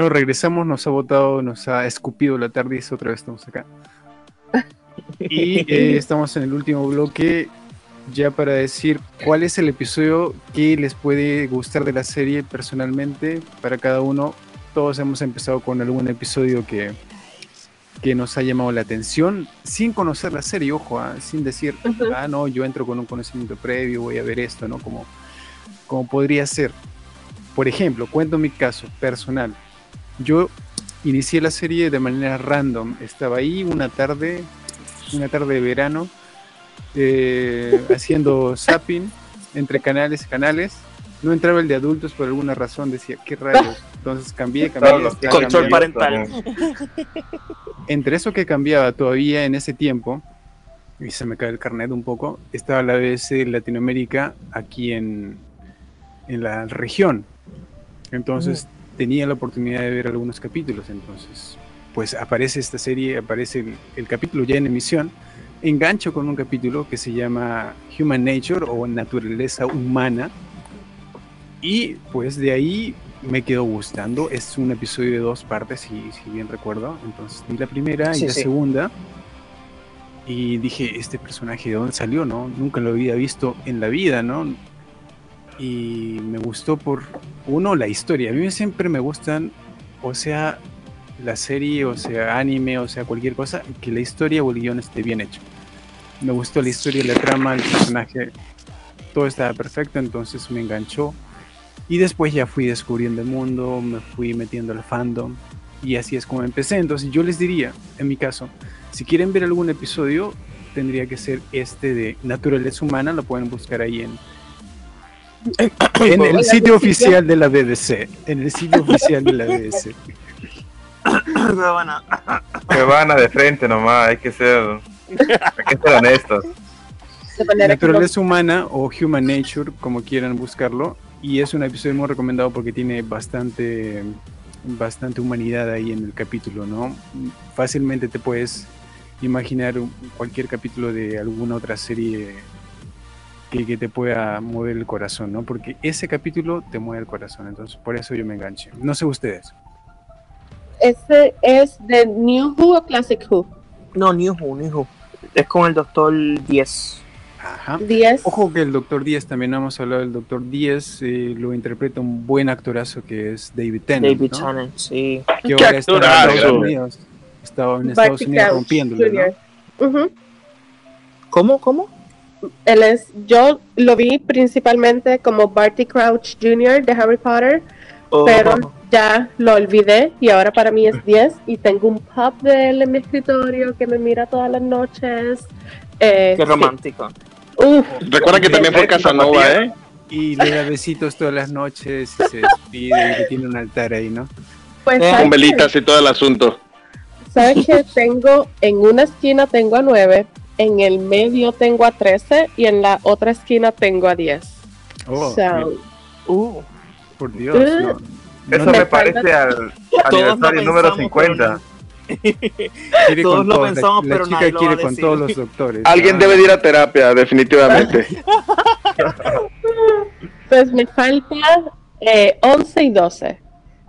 Bueno, regresamos, nos ha votado, nos ha escupido la tarde y otra vez estamos acá. Y eh, estamos en el último bloque ya para decir cuál es el episodio que les puede gustar de la serie personalmente para cada uno. Todos hemos empezado con algún episodio que, que nos ha llamado la atención sin conocer la serie, ojo, ah, sin decir, Ujú. ah, no, yo entro con un conocimiento previo, voy a ver esto, ¿no? Como, como podría ser. Por ejemplo, cuento mi caso personal. Yo inicié la serie de manera random. Estaba ahí una tarde, una tarde de verano, eh, haciendo zapping entre canales y canales. No entraba el de adultos por alguna razón, decía, qué rayos. Entonces cambié, cambié. Cambié, Control cambié. parental. Entre eso que cambiaba todavía en ese tiempo, y se me cae el carnet un poco, estaba la BBC Latinoamérica aquí en, en la región. Entonces tenía la oportunidad de ver algunos capítulos. Entonces, pues aparece esta serie, aparece el, el capítulo ya en emisión. Engancho con un capítulo que se llama Human Nature o Naturaleza Humana. Y pues de ahí me quedó gustando. Es un episodio de dos partes, si, si bien recuerdo. Entonces vi la primera y Sí, la sí. segunda. Y dije, este personaje de dónde salió, ¿no? Nunca lo había visto en la vida, ¿no? Y me gustó por, uno, la historia. A mí siempre me gustan, o sea, la serie, o sea, anime, o sea, cualquier cosa, que la historia o el guion esté bien hecho. Me gustó la historia, la trama, el personaje, todo estaba perfecto, entonces me enganchó. Y después ya fui descubriendo el mundo, me fui metiendo al fandom y así es como empecé. Entonces yo les diría, en mi caso, si quieren ver algún episodio, tendría que ser este de Naturaleza Humana, lo pueden buscar ahí en, en el sitio oficial de la BBC. En el sitio oficial de la BBC. Pero bueno, Que van a de frente nomás, hay que ser, hay que ser honestos. Naturaleza Humana o Human Nature, como quieran buscarlo. Y es un episodio muy recomendado porque tiene bastante, bastante humanidad ahí en el capítulo, ¿no? Fácilmente te puedes imaginar cualquier capítulo de alguna otra serie que, que te pueda mover el corazón, ¿no? Porque ese capítulo te mueve el corazón, entonces por eso yo me enganché. No sé ustedes. Ese es de New Who o Classic Who. no, New Who, New Who. Es con el Doctor 10. Ajá. 10. Ojo que el Doctor Díaz, también hemos hablado del Doctor Díaz, eh, lo interpreta un buen actorazo que es David Tennant, David ¿no? Tennant, sí. que ¡Qué ahora está en actorazo! Estados Unidos. Estaba en Estados Unidos rompiéndolo, ¿no? ¿Cómo? ¿Cómo? Él es, yo lo vi principalmente como Barty Crouch Jr. de Harry Potter, Oh, pero ya lo olvidé y ahora para mí es 10 y tengo un pub de él en mi escritorio que me mira todas las noches. Eh, Qué sí. romántico. Uf, Recuerda que también fue Casanova, ¿eh? Y le da besitos todas las noches y se despide y que tiene un altar ahí, ¿no? pues Eh, ¿sabes Con qué? velitas y todo el asunto. ¿Sabes qué? Tengo en una esquina tengo a 9, en el medio tengo a 13 y en la otra esquina tengo a 10. Oh, So, Uh, por Dios. No, Eso no me parece al Todos aniversario lo número pensamos, 50. quiere todos con lo todos. La- pensamos, la, pero chica nadie lo va quiere con todos los doctores. Alguien Ah, debe de ir a terapia, definitivamente. pues me falta eh, 11 y 12.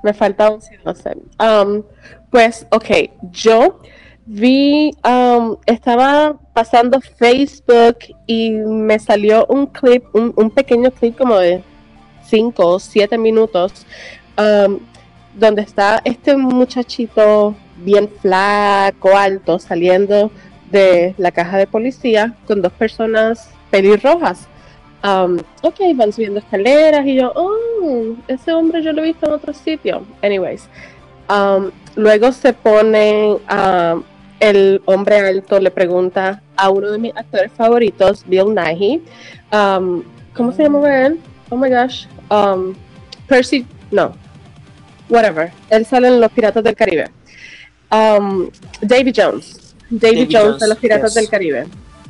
Me falta 11 y 12. Um, pues, ok, yo vi, um, estaba pasando Facebook y me salió un clip, un, un pequeño clip como de 5 o 7 minutos, um, donde está este muchachito bien flaco, alto, saliendo de la caja de policía con dos personas pelirrojas. Um, ok, van subiendo escaleras y yo, oh, ese hombre yo lo he visto en otro sitio. Anyways, um, luego se pone, um, el hombre alto le pregunta a uno de mis actores favoritos, Bill Nighy, um, ¿cómo se llama él? Oh my gosh, um, Percy, no, whatever, él sale en Los Piratas del Caribe. Um, Davy Jones, Davy, Davy Jones, Jones, de Los Piratas yes. del Caribe.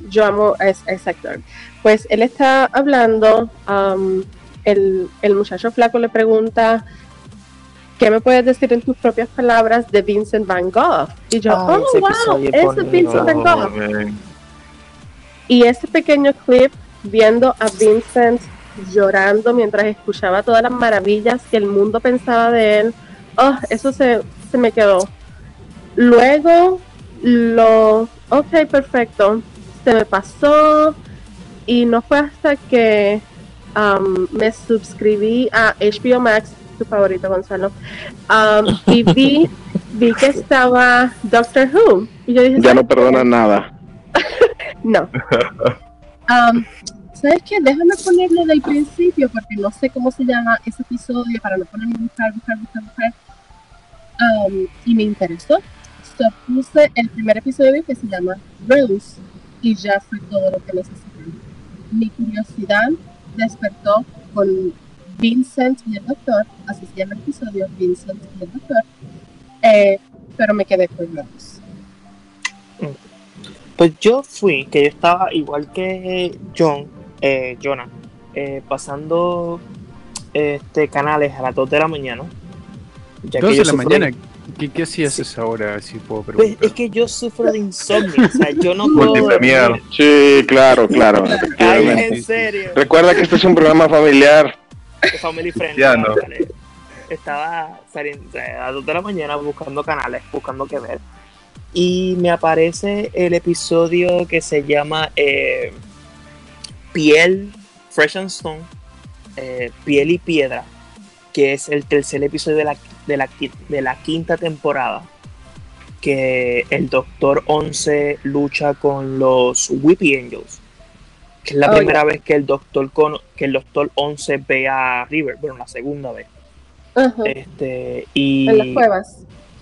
Yo amo a ese, actor. Pues él está hablando, um, el, el muchacho flaco le pregunta, ¿qué me puedes decir en tus propias palabras de Vincent Van Gogh? Y yo, Ay, oh, wow, ese es. Vincent Van Gogh. man. Y ese pequeño clip viendo a Vincent llorando mientras escuchaba todas las maravillas que el mundo pensaba de él, oh, eso se, se me quedó. Luego, lo, ok, perfecto, se me pasó y no fue hasta que um, me suscribí a HBO Max, tu favorito Gonzalo, um, y vi, vi que estaba Doctor Who. Y yo dije, Ya no "¿Sabes qué? perdona nada. No. Um, ¿Sabes qué? Déjame ponerlo del principio porque no sé cómo se llama ese episodio para no ponerme a buscar, buscar, buscar, buscar. Um, y me interesó. So, puse el primer episodio que se llama Rose y ya fue todo lo que necesité. Mi curiosidad despertó con Vincent y el Doctor, así se llama el episodio, Vincent y el Doctor, eh, pero me quedé con Rose. Pues yo fui, que yo estaba igual que John, eh, Jonah, eh, pasando este canales a las 2 de la mañana. Ya que Dos yo de la mañana. ¿Qué, qué hacías a esa hora, si puedo Pues, preguntar? es que yo sufro de insomnio, o sea, yo no puedo. Dormir. Sí, claro, claro. Ay, efectivamente. en serio. Recuerda que este es un programa familiar. Family Friendly. ¿vale? Estaba saliendo a las 2 de la mañana buscando canales, buscando qué ver. Y me aparece el episodio que se llama eh, Piel, Fresh and Stone, eh, Piel y Piedra, que es el tercer episodio de la, de la, de la quinta temporada. Que el Doctor 11 lucha con los Whippy Angels. Que es la Oh, primera vez que el Doctor con, que el Doctor 11 ve a River, bueno, la segunda vez. Este, y en las cuevas.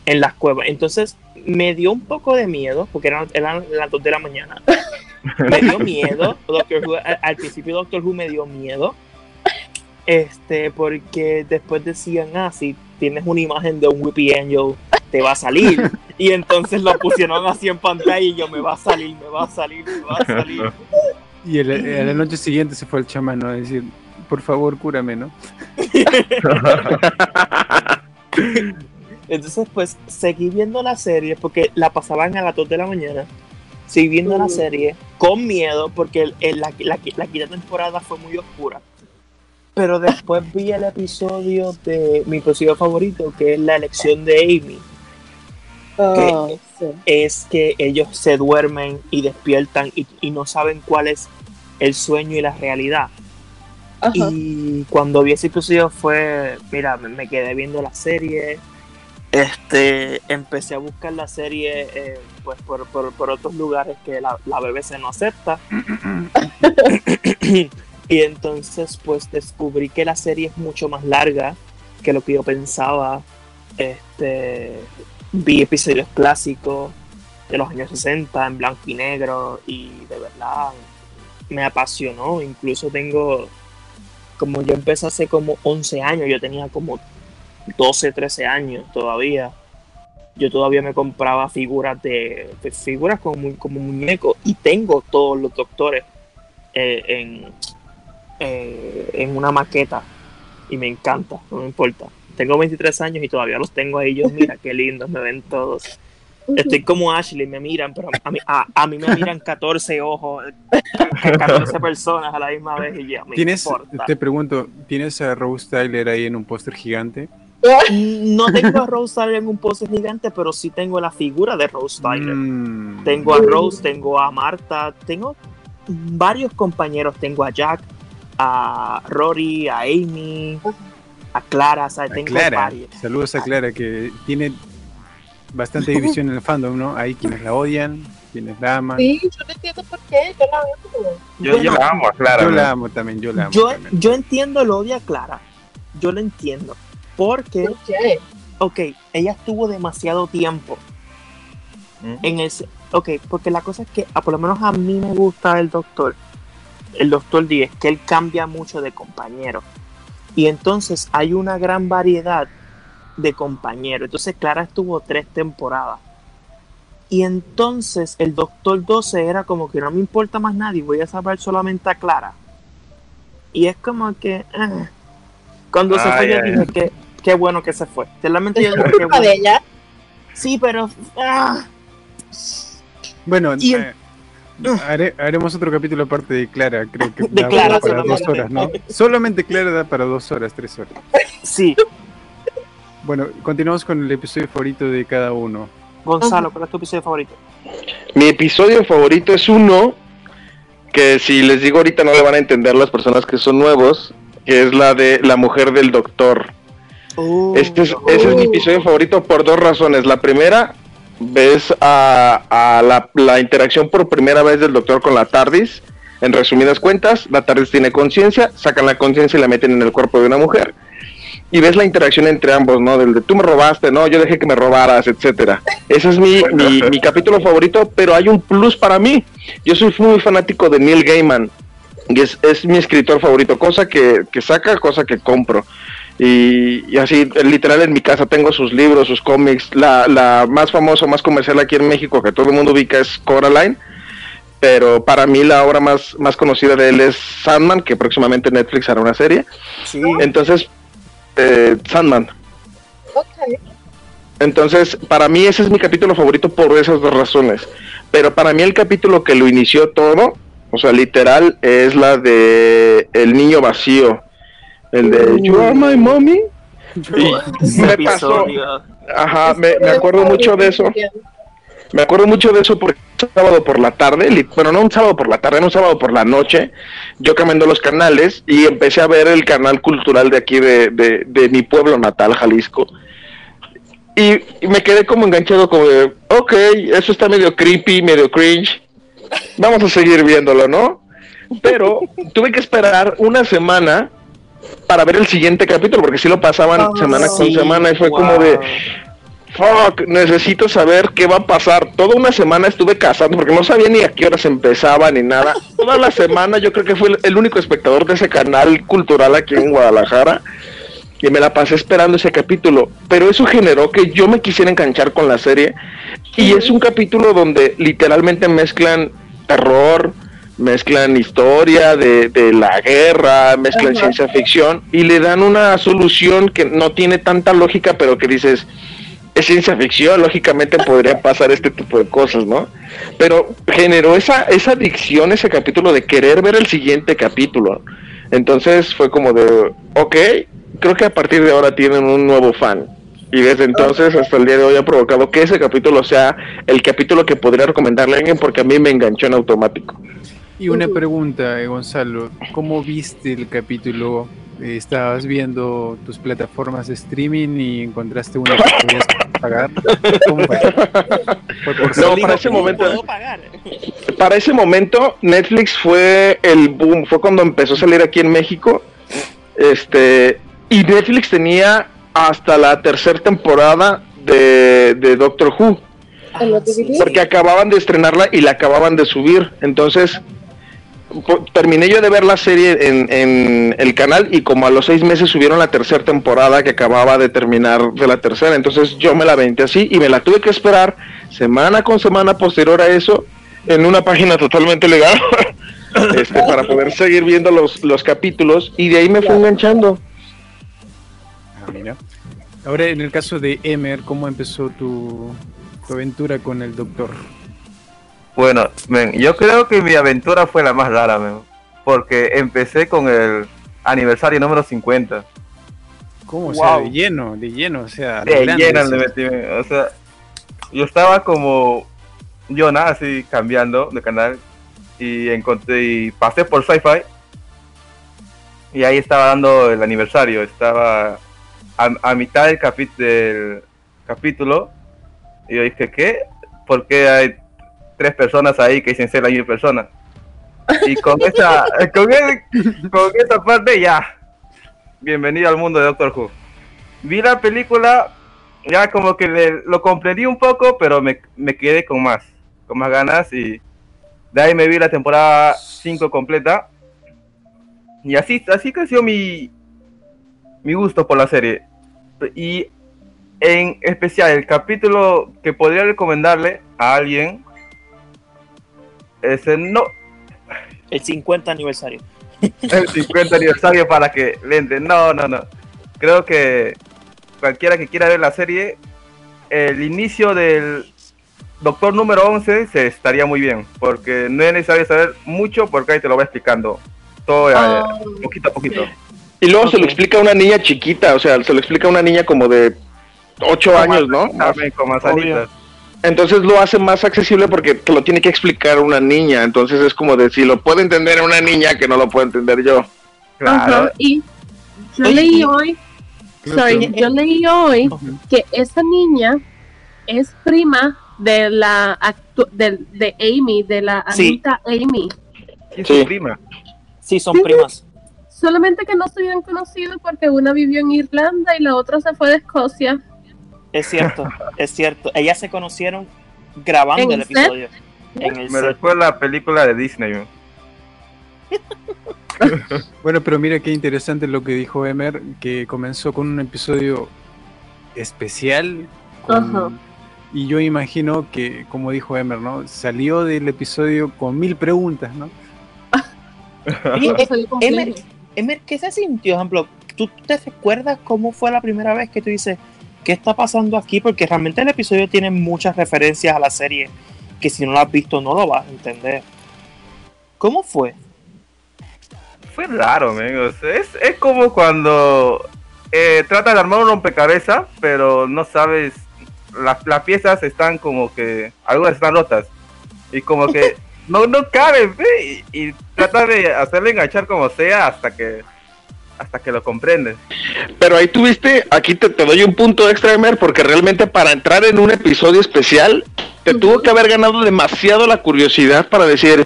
en las cuevas. Entonces me dio un poco de miedo, porque eran, eran las 2 de la mañana. Me dio miedo. Doctor Who- al, al principio Doctor Who me dio miedo. Este, porque después decían, ah, si tienes una imagen de un Whippy Angel, te va a salir. Y entonces lo pusieron así en pantalla y yo, me va a salir, me va a salir, me va a salir. Y el- a la noche siguiente se fue el chamán, ¿no? A decir, por favor, cúrame, ¿no? Entonces, pues, seguí viendo la serie porque la pasaban a las 2 de la mañana. Seguí viendo la Mm. serie con miedo porque el- el- la, la, la quinta temporada fue muy oscura. Pero después vi el episodio de mi episodio favorito, que es la elección de Amy. Oh, sí. Es que ellos se duermen y despiertan y, y no saben cuál es el sueño y la realidad. Ajá. Y cuando vi ese episodio fue, mira, me, me quedé viendo la serie. Este, empecé a buscar la serie eh, pues por, por- por otros lugares que la, la BBC no acepta. y entonces pues descubrí que la serie es mucho más larga que lo que yo pensaba. Este, vi episodios clásicos de los años 60 en blanco y negro y de verdad me apasionó. Incluso tengo, como yo empecé hace como 11 años, yo tenía como 12, 13 años todavía. Yo todavía me compraba figuras de, figuras como, como muñecos y tengo todos los doctores eh, en, eh, en una maqueta y me encanta, no me importa. Tengo 23 años y todavía los tengo ahí. Yo, mira qué lindos me ven todos. Estoy como Ashley, me miran, pero a mí, a, a mí me miran 14 ojos, ca- 14 personas a la misma vez y ya me ¿Tienes, importa. te pregunto, ¿tienes a Rose Tyler ahí en un póster gigante? No tengo a Rose Tyler en un póster gigante, pero sí tengo la figura de Rose Tyler. Mm. Tengo a Rose, tengo a Marta, tengo varios compañeros. Tengo a Jack, a Rory, a Amy, a Clara, o sea, A tengo Clara, varios. saludos a Clara que tiene bastante división en el fandom, ¿no? Hay quienes la odian, quienes la aman. Sí, yo no entiendo por qué. Yo la veo. Yo, yo la amo a Clara. Yo ¿no? la amo también, yo la amo. Yo, también. yo entiendo el odio a Clara. Yo lo entiendo. Porque, ¿Por qué? ok, ella estuvo demasiado tiempo Mm. en ese. Ok, porque la cosa es que, a, por lo menos a mí me gusta el doctor. El doctor Díez, que él cambia mucho de compañero. Y entonces hay una gran variedad de compañeros. Entonces Clara estuvo tres temporadas. Y entonces el Doctor 12 era como que no me importa más nadie, voy a saber solamente a Clara. Y es como que... ah. Cuando se Ay, fue yo ay, dije que qué bueno que se fue. Realmente yo dije que culpa de bueno. ella. Sí, pero... ah. Bueno, Y- eh, hare- haremos otro capítulo aparte de Clara, creo que De da Clara para dos solamente. horas, ¿no? Solamente Clara da para dos horas, tres horas. Sí, Bueno, continuamos con el episodio favorito de cada uno. Gonzalo, ¿cuál es tu episodio favorito? Mi episodio favorito es uno que si les digo ahorita no le van a entender las personas que son nuevos, que es la de la mujer del doctor. Uh, Este es, ese es mi episodio favorito por dos razones. La primera, ves a, a la, la interacción por primera vez del doctor con la TARDIS. En resumidas cuentas, la TARDIS tiene conciencia, sacan la conciencia y la meten en el cuerpo de una mujer. Y ves la interacción entre ambos, ¿no? Del de tú me robaste, no, yo dejé que me robaras, etcétera. Ese es mi, mi, mi capítulo favorito, pero hay un plus para mí. Yo soy muy fanático de Neil Gaiman. Y es, es mi escritor favorito, cosa que, que saca, cosa que compro. Y, y así, literal, en mi casa tengo sus libros, sus cómics. La, la más famosa, más comercial aquí en México, que todo el mundo ubica, es Coraline. Pero para mí la obra más, más conocida de él es Sandman, que próximamente Netflix hará una serie. sí. Entonces, eh, Sandman. Ok. Entonces, para mí ese es mi capítulo favorito por esas dos razones. Pero para mí el capítulo que lo inició todo, o sea, literal, es la de El niño vacío. El de You are my mommy. Y me pasó. Ajá, me, me acuerdo mucho de eso. Me acuerdo mucho de eso porque un sábado por la tarde, bueno, no un sábado por la tarde, era un sábado por la noche, yo cambiando los canales y empecé a ver el canal cultural de aquí de, de, de mi pueblo natal, Jalisco. Y, y me quedé como enganchado como de, ok, eso está medio creepy, medio cringe. Vamos a seguir viéndolo, ¿no? Pero tuve que esperar una semana para ver el siguiente capítulo, porque si lo pasaban Ah, semana con Sí, semana y fue como de, fuck, necesito saber qué va a pasar. Toda una semana estuve cazando porque no sabía ni a qué horas empezaba ni nada. Toda la semana yo creo que fui el, el único espectador de ese canal cultural aquí en Guadalajara y me la pasé esperando ese capítulo. Pero eso generó que yo me quisiera enganchar con la serie y es un capítulo donde literalmente mezclan terror, mezclan historia de, de la guerra, mezclan Ajá. ciencia ficción y le dan una solución que no tiene tanta lógica, pero que dices, es ciencia ficción, lógicamente podría pasar este tipo de cosas, ¿no? Pero generó esa, esa adicción, ese capítulo de querer ver el siguiente capítulo. Entonces fue como de, ok, creo que a partir de ahora tienen un nuevo fan. Y desde entonces hasta el día de hoy ha provocado que ese capítulo sea el capítulo que podría recomendarle a alguien porque a mí me enganchó en automático. Y una pregunta, eh, Gonzalo, ¿cómo viste el capítulo? Eh, ¿Estabas viendo tus plataformas de streaming y encontraste una que podías pagar? ¿Cómo fue? ¿Fue por No, para ese momento-. Para ese momento Netflix fue el boom, fue cuando empezó a salir aquí en México. Este, y Netflix tenía hasta la tercera temporada de, de Doctor Who. Porque acababan de estrenarla y la acababan de subir. Entonces, terminé yo de ver la serie en, en el canal y como a los seis meses subieron la tercera temporada que acababa de terminar de la tercera. Entonces yo me la venté así y me la tuve que esperar semana con semana posterior a eso en una página totalmente legal. Este, para poder seguir viendo los, los capítulos y de ahí me fui enganchando. Ah, mira. Ahora, en el caso de Emer, ¿cómo empezó tu, tu aventura con el doctor? Bueno, men, yo creo que mi aventura fue la más rara, men, porque empecé con el aniversario número 50. ¿Cómo? O sea, Wow. de lleno, de lleno, o sea, De lleno le metí, o sea, yo estaba como Jonah, así cambiando de canal y encontré y pasé por Sci-Fi y ahí estaba dando el aniversario, estaba a, a mitad del, capi- del capítulo y yo dije, ¿qué? ¿Por qué hay tres personas ahí que dicen ser la misma persona? Y con esa, con, el- con esa parte ya, bienvenido al mundo de Doctor Who. Vi la película, ya como que le- lo comprendí un poco, pero me, me quedé con más, con más ganas y de ahí me vi la temporada 5 completa. Y así, así creció mi, mi gusto por la serie. Y en especial el capítulo que podría recomendarle a alguien es el, no, El 50 aniversario. el 50 aniversario para que entre. No, no, no. Creo que cualquiera que quiera ver la serie, el inicio del Doctor número 11 se estaría muy bien, porque no es necesario saber mucho, porque ahí te lo va explicando todo eh, Ah. poquito a poquito. Y luego se lo explica a una niña chiquita, o sea, se lo explica a una niña como de ocho años, ¿no? También con manzanitas. Entonces lo hace más accesible porque te lo tiene que explicar una niña. Entonces es como de si lo puede entender una niña que no lo puedo entender yo. Claro. Y yo leí hoy, sorry, que- yo leí hoy que esa niña es prima de la actu- de, de Amy, de la Sí. Anita Amy. ¿Quién es Sí. su prima? Sí, son Sí. primas. Solamente que no se habían conocido porque una vivió en Irlanda y la otra se fue de Escocia. Es cierto, es cierto. Ellas se conocieron grabando ¿En el episodio. En el Me recuerda la película de Disney. ¿no? Bueno, pero mira qué interesante lo que dijo Emer, que comenzó con un episodio especial. con-. Y yo imagino que, como dijo Emer, ¿no? Salió del episodio con mil preguntas, ¿no? Emer, Emer, ¿qué se sintió? Por ejemplo, ¿tú te recuerdas cómo fue la primera vez que tú dices, ¿qué está pasando aquí? Porque realmente el episodio tiene muchas referencias a la serie que si no lo has visto no lo vas a entender. ¿Cómo fue? Fue raro, sea, es, es como cuando eh, trata de armar un rompecabezas, pero no sabes. Las, las piezas están como que. Algunas están rotas. Y como que no, no caben, ve, y, y trata de hacerle enganchar como sea hasta que. Hasta que lo comprendes. Pero ahí tuviste, aquí te, te doy un punto extra, Emer, porque realmente para entrar en un episodio especial, te tuvo que haber ganado demasiado la curiosidad para decir,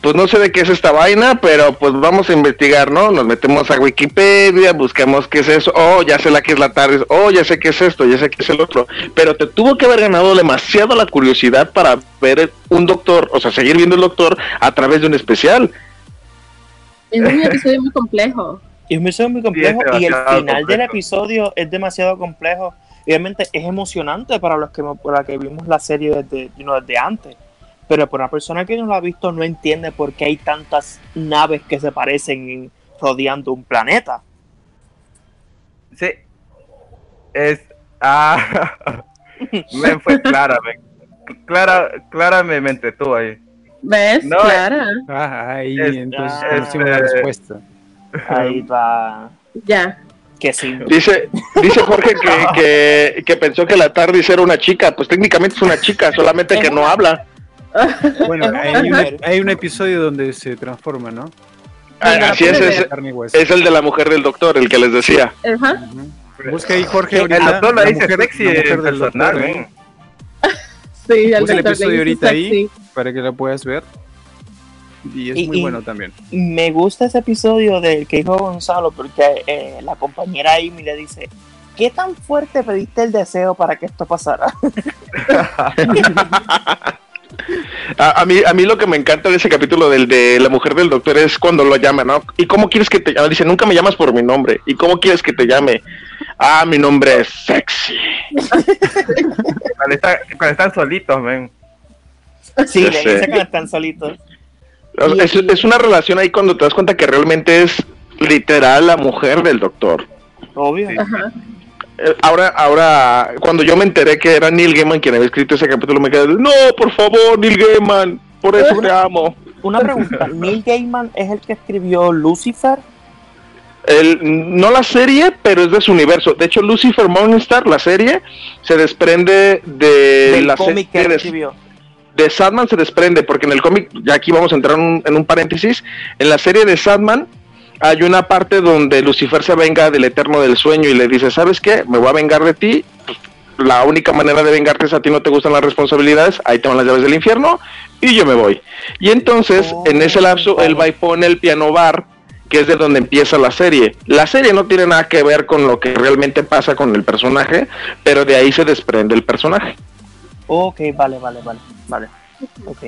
pues no sé de qué es esta vaina, pero pues vamos a investigar, ¿no? Nos metemos a Wikipedia, buscamos qué es eso, oh, ya sé la que es la tarde, oh, ya sé qué es esto, ya sé qué es el otro, pero te tuvo que haber ganado demasiado la curiosidad para ver un doctor, o sea, seguir viendo el doctor a través de un especial. Es un episodio muy complejo. Y es un episodio muy complejo es y el final del episodio es demasiado complejo. Obviamente es emocionante para los que, para que vimos la serie desde, you know, desde antes. Pero para una persona que no la ha visto no entiende por qué hay tantas naves que se parecen en- rodeando un planeta. Sí. Es. Ah. men, fue clara, men. Clara, Clara me, me entretuvo ahí. ¿Ves? No, Clara. Ah, ahí Es- entonces ah, la este- respuesta. Ahí va. Ya. Que sí. Dice, dice Jorge que, que, que pensó que la TARDIS era una chica, pues técnicamente es una chica, solamente que no habla. Bueno, hay un, mujer. hay un episodio donde se transforma, ¿no? Ah, Así es, es, es el de la mujer del doctor, el que les decía. Ajá. Busca ahí, Jorge, El ahorita. doctor la la dice mujer- sexy la mujer del personal, doctor. ¿eh? Sí, el el episodio ahorita ahí. para que la puedas ver. Y es Y- muy y- bueno también. Me gusta ese episodio del que dijo Gonzalo porque eh, la compañera Amy le dice, ¿qué tan fuerte pediste el deseo para que esto pasara? A, a mí, a mí lo que me encanta de ese capítulo del de la mujer del doctor es cuando lo llama, ¿no? ¿Y cómo quieres que te llame? Dice, nunca me llamas por mi nombre. ¿Y cómo quieres que te llame? Ah, mi nombre es sexy. Cuando, está- cuando están solitos, men. Sí, le dice cuando están solitos. Es, es una relación ahí cuando te das cuenta que realmente es literal la mujer del doctor. Obvio. Sí. Ajá. Eh, Ahora, ahora, cuando yo me enteré que era Neil Gaiman quien había escrito ese capítulo, me quedé, no, por favor, Neil Gaiman, por eso te amo. Una pregunta, ¿Neil Gaiman es el que escribió Lucifer? El, no la serie, pero es de su universo. De hecho, Lucifer Morningstar, la serie, se desprende de Del la cómic que serie de, escribió. De Sandman se desprende, porque en el cómic, ya aquí vamos a entrar en un, en un paréntesis, en la serie de Sandman hay una parte donde Lucifer se venga del eterno del sueño y le dice, ¿sabes qué? Me voy a vengar de ti. La única manera de vengarte es a ti no te gustan las responsabilidades, ahí te van las llaves del infierno y yo me voy. Y entonces, Oh, en ese lapso, vale. él va y pone el piano bar, que es de donde empieza la serie. La serie no tiene nada que ver con lo que realmente pasa con el personaje, pero de ahí se desprende el personaje. Ok, vale, vale, vale, vale. Ok.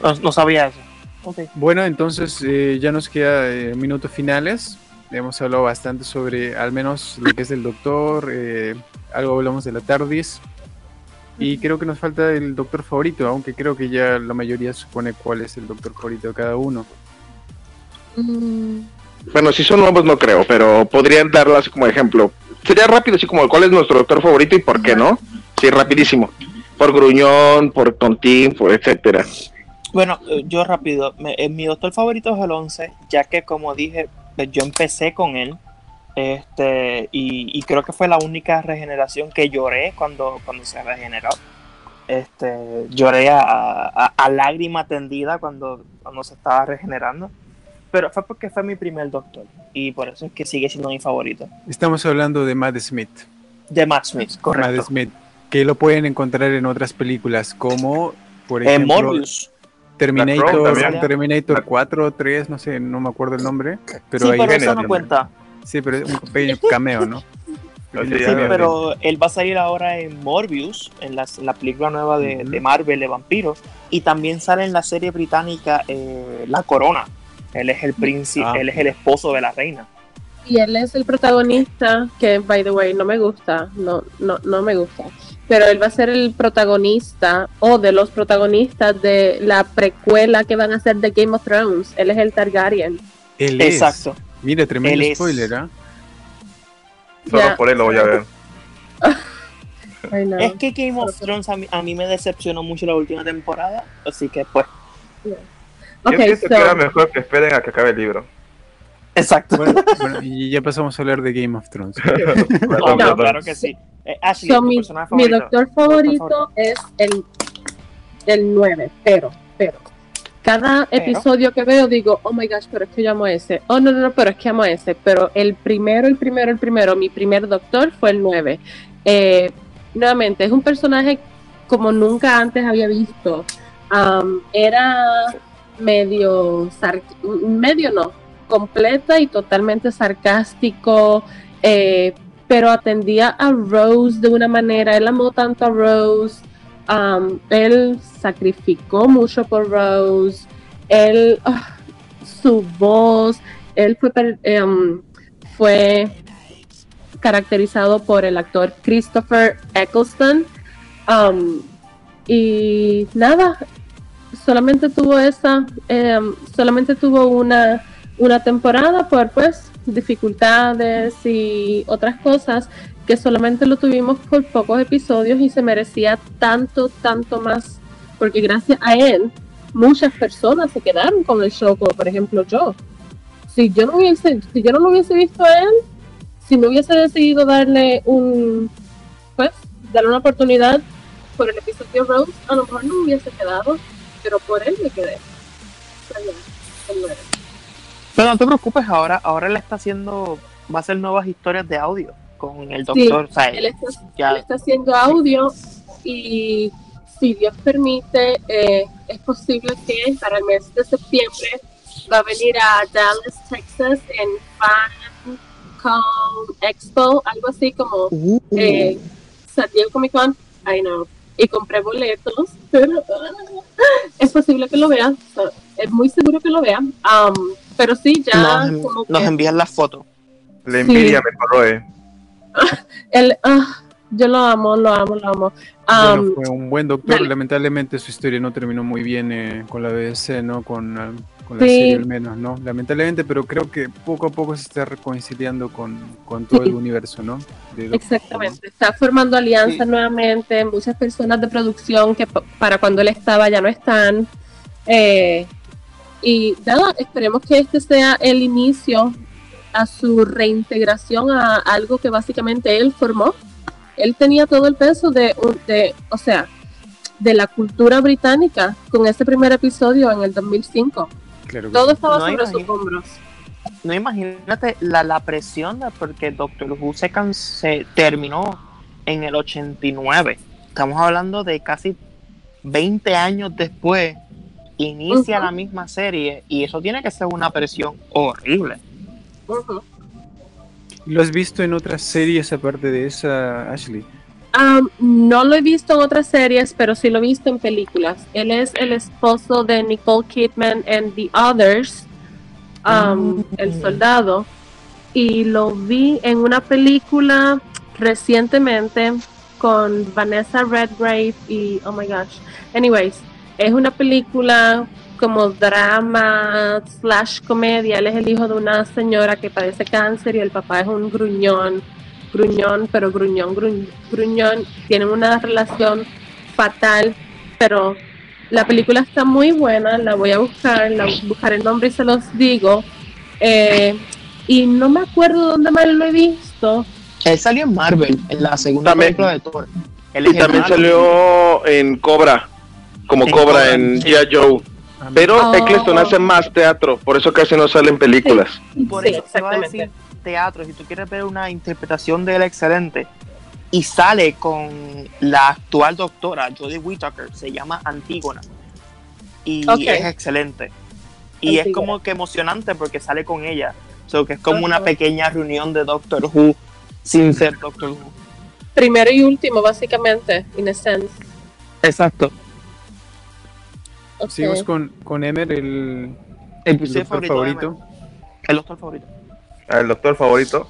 No, no sabía eso. Ok. Bueno, entonces eh, ya nos queda eh, minutos finales. Hemos hablado bastante sobre al menos lo que es el doctor, eh, algo hablamos de la TARDIS. Y creo que nos falta el doctor favorito, aunque creo que ya la mayoría supone cuál es el doctor favorito de cada uno. Mm, Bueno, si son nuevos no creo, pero podrían darlo así como ejemplo. Sería rápido, así como cuál es nuestro doctor favorito y por qué no. Sí, rapidísimo. Por gruñón, por tontín, por etcétera. Bueno, eh, yo rápido. me- eh, mi doctor favorito es el 11, ya que como dije, pues, yo empecé con él. Este, y, y creo que fue la única regeneración que lloré cuando, cuando se regeneró. Este, lloré a, a- a lágrima tendida cuando, cuando se estaba regenerando. Pero fue porque fue mi primer doctor. Y por eso es que sigue siendo mi favorito. Estamos hablando de Matt Smith. De Matt Smith, Matt correcto. Smith, que lo pueden encontrar en otras películas como, por ejemplo, Morbius. Terminator. Terminator 4 o 3, no sé, no me acuerdo el nombre, pero sí, ahí pero eso no cuenta. Sí, pero es un pequeño cameo, ¿no? Sí, pero él va a salir ahora en Morbius, en la, en la película nueva de, de Marvel de vampiros, y también sale en la serie británica eh, La Corona. Él es el príncipe, Ah. él es el esposo de la reina. Y él es el protagonista, que by the way no me gusta, no, no, no me gusta. Pero él va a ser el protagonista o de los protagonistas de la precuela que van a hacer de Game of Thrones. Él es el Targaryen. Él es. Exacto. Mira, tremendo Él spoiler, ¿ah? Solo Ya. por él lo voy a ver. Es que Game of Thrones a mí, a mí me decepcionó mucho la última temporada, así que pues. Ok, Yo pienso so- que era mejor que esperen a que acabe el libro. Exacto. Bueno, bueno, y ya pasamos a hablar de Game of Thrones. No, claro que sí. Eh, Ashley, So, ¿tu mi, personaje mi favorito? doctor favorito es el, el 9, pero, pero. Cada Pero. episodio que veo digo, oh my gosh, pero es que yo amo a ese. Oh, no, no, no, pero es que amo a ese. Pero el primero, el primero, el primero, mi primer doctor fue el 9. Eh, nuevamente, es un personaje como nunca antes había visto. Am, era medio, medio no, completa y totalmente sarcástico, eh, pero atendía a Rose de una manera, él amó tanto a Rose, um, él sacrificó mucho por Rose, él, ah, su voz, él em, fue caracterizado por el actor Christopher Eccleston, um, y nada, solamente tuvo esa, em, solamente tuvo una, una temporada por pues dificultades y otras cosas que solamente lo tuvimos por pocos episodios y se merecía tanto, tanto más, porque gracias a él muchas personas se quedaron con el show, como por ejemplo yo. Si yo no hubiese, si yo no lo hubiese visto a él, si no hubiese decidido darle un, pues, darle una oportunidad por el episodio Rose, a lo mejor no me hubiese quedado, pero por él me quedé. Pero. Pero no te preocupes, ahora, ahora él está haciendo, va a hacer nuevas historias de audio con el doctor. o sea, Él está, ya- él está haciendo audio y si Dios permite, eh, es posible que para el mes de septiembre va a venir a Dallas, Texas en Fan Con Expo, algo así como Uh, eh, San Diego Comic Con, I know, y compré boletos, pero ah, es posible que lo vean, es muy seguro que lo vean, um, pero sí, ya nos, como nos que envían la foto. La envidia me corroe. el, ah, yo lo amo, lo amo, lo amo. Bueno, fue un buen doctor. dale. Lamentablemente su historia no terminó muy bien eh, con la BBC, ¿no? Con, ah, con la Sí. serie al menos, ¿no? Lamentablemente, pero creo que poco a poco se está reconciliando con, con todo Sí. el universo, ¿no? De Doctor, Exactamente, está formando alianzas Sí. nuevamente, muchas personas de producción que pa- para cuando él estaba ya no están. Eh, y nada, esperemos que este sea el inicio a su reintegración a algo que básicamente él formó. Él tenía todo el peso de, o sea, de la cultura británica con ese primer episodio en el 2005. ¿no? Claro que Todo sí. estaba No, sobre sus hombros. No imagínate la, la presión de- porque Doctor Who se, can- se terminó en el 89. Estamos hablando de casi 20 años después. Inicia la misma serie y eso tiene que ser una presión horrible. ¿Lo has visto en otras series aparte de esa, Ashley? Um, no lo he visto en otras series, pero sí lo he visto en películas. Él es el esposo de Nicole Kidman en The Others, um, El Soldado, y lo vi en una película recientemente con Vanessa Redgrave y, oh my gosh, anyways, es una película como drama slash comedia. Él es el hijo de una señora que padece cáncer y el papá es un gruñón gruñón, pero gruñón, gruñ- gruñón, tienen una relación fatal, pero la película está muy buena, la voy a buscar, la buscaré el nombre y se los digo. Eh, y no me acuerdo dónde más lo he visto. Él salió en Marvel, en la segunda También. película de Thor. Él Y también salió en Cobra, como En Cobra Cobra, en sí. G.I. Joe. Pero Oh. Eccleston hace más teatro, por eso casi no salen películas. Por Sí, eso te va a exactamente. decir teatro, si tú quieres ver una interpretación de él excelente, y sale con la actual doctora Jodie Whittaker, se llama Antígona, y es excelente. Y es como que emocionante porque sale con ella, so que es como una pequeña reunión de Doctor Who sin ser Doctor Who. Primero y último, básicamente, in a sense. Exacto. Ok. Seguimos con, con Emer, el, El el doctor favorito. El doctor favorito. El doctor favorito,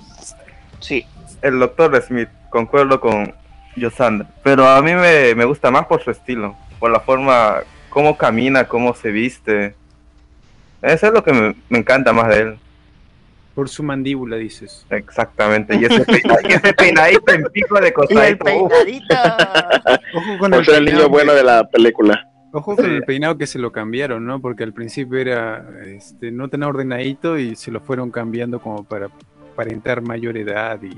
Sí. el doctor Smith, concuerdo con Yosandra. Pero a mí me, me gusta más por su estilo, por la forma, cómo camina, cómo se viste. Eso es lo que me, me encanta más de él. Por su mandíbula, dices. Exactamente. Y ese, peina- y ese peinadito en pico de Y el costadito. peinadito. Ojo con Por ser el niño bueno de la película. Ojo con el peinado que se lo cambiaron, ¿no? Porque al principio era este, no tan ordenadito y se lo fueron cambiando como para aparentar mayor edad y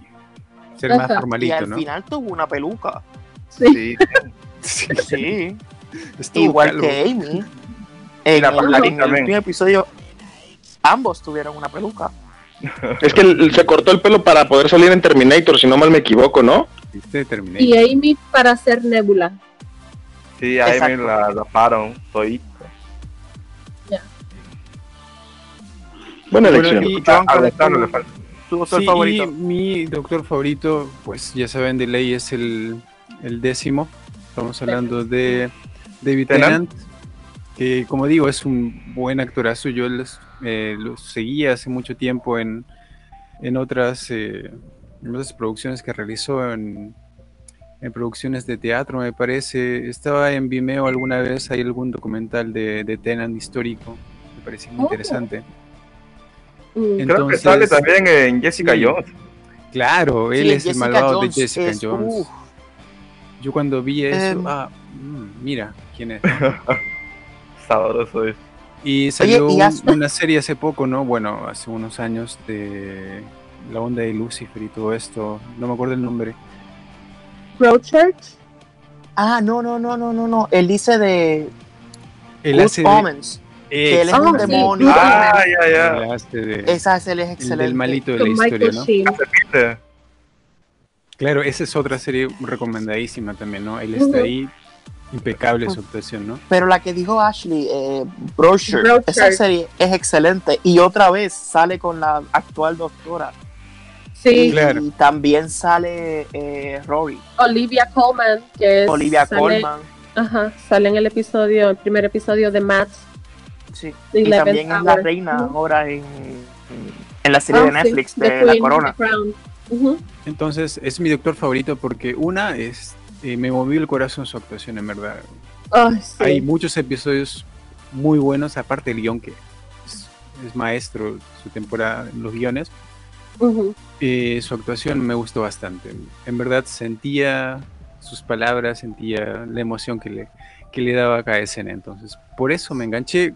ser más Ajá. y formalito, al ¿no? final tuvo una peluca. Sí. Sí. Sí, Sí. estuvo Igual calvo. que Amy. En, la el, en último episodio, ambos tuvieron una peluca. Es que se cortó el pelo para poder salir en Terminator, si no mal me equivoco, ¿no? ¿Viste? Terminé. Y Amy para ser Nebula. Sí, ahí me Exacto. la soy. Buena Bueno, elección. A ¿cuál es Gonzalo tu- le falta. tu doctor Sí, favorito? y mi doctor favorito, pues ya saben, de ley es el, el décimo. Estamos hablando de David Tennant. Que como digo, es un buen actorazo. Yo los, eh, lo seguía hace mucho tiempo en, en otras, eh, en otras producciones que realizó en, en producciones de teatro, me parece. Estaba en Vimeo alguna vez, hay algún documental de, de Tennant histórico. Me parece muy Oh. interesante. Mm. Creo que sale Entonces- también en Jessica Sí. Jones. Claro, él Sí, es el malvado Jones de Jessica es- Jones. uf, Yo cuando vi eso, Em. ah, mm, mira quién es. Sabroso es. Y salió y un- has- una serie hace poco, ¿no? Bueno, hace unos años de la onda de Lucifer y todo esto. No me acuerdo el nombre. Broadchurch. Ah, no, no, no, no, no, no. Él dice de Él Good hace de, Omens. Que él es un Ah, sí, demonio. Ah, ya, ya. de- Esa es él es el excelente. del malito de la historia, ¿no? Claro, esa es otra serie recomendadísima también, ¿no? Él está ahí, impecable su actuación, ¿no? Pero la que dijo Ashley, eh, esa serie es excelente. Y otra vez sale con la actual doctora. Sí, Claro. Y también sale eh, Rory, Olivia Colman, que es, Olivia sale, Colman. Ajá, sale en el episodio, el primer episodio de Matt. Sí. Y 11th también es la reina ahora en, en la serie Ah, de sí, Netflix The de La Queen, Corona. The Crown. Ujú. Entonces, es mi doctor favorito porque una es... eh, me movió el corazón su actuación, en verdad. Sí. Hay muchos episodios muy buenos, aparte del guion que es, es maestro su temporada en los guiones. Eh, su actuación me gustó bastante. En verdad sentía sus palabras, sentía la emoción que le, que le daba a cada escena. Entonces, por eso me enganché.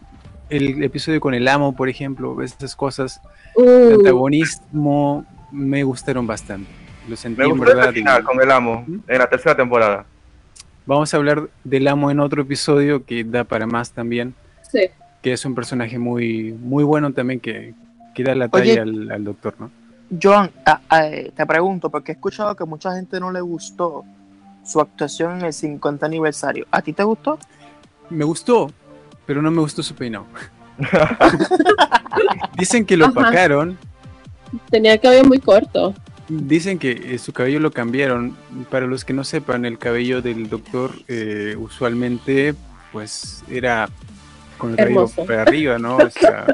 El episodio con el amo, por ejemplo, esas cosas, el Uh, antagonismo, me gustaron bastante. Lo sentí Me en gustó verdad. el final con el amo ¿Mm? en la tercera temporada. Vamos a hablar del amo en otro episodio que da para más también. sí. que es un personaje muy, muy bueno también que, que da la Oye. talla al, al doctor, ¿no? Joan, ah, ah, eh, te pregunto, porque he escuchado que mucha gente no le gustó su actuación en el 50 aniversario. ¿A ti te gustó? Me gustó, pero no me gustó su peinado. Dicen que lo Ajá. opacaron, Tenía el cabello muy corto. dicen que eh, su cabello lo cambiaron. Para los que no sepan, el cabello del doctor eh, usualmente pues era con el cabello Hermoso. para arriba, ¿no? O sea,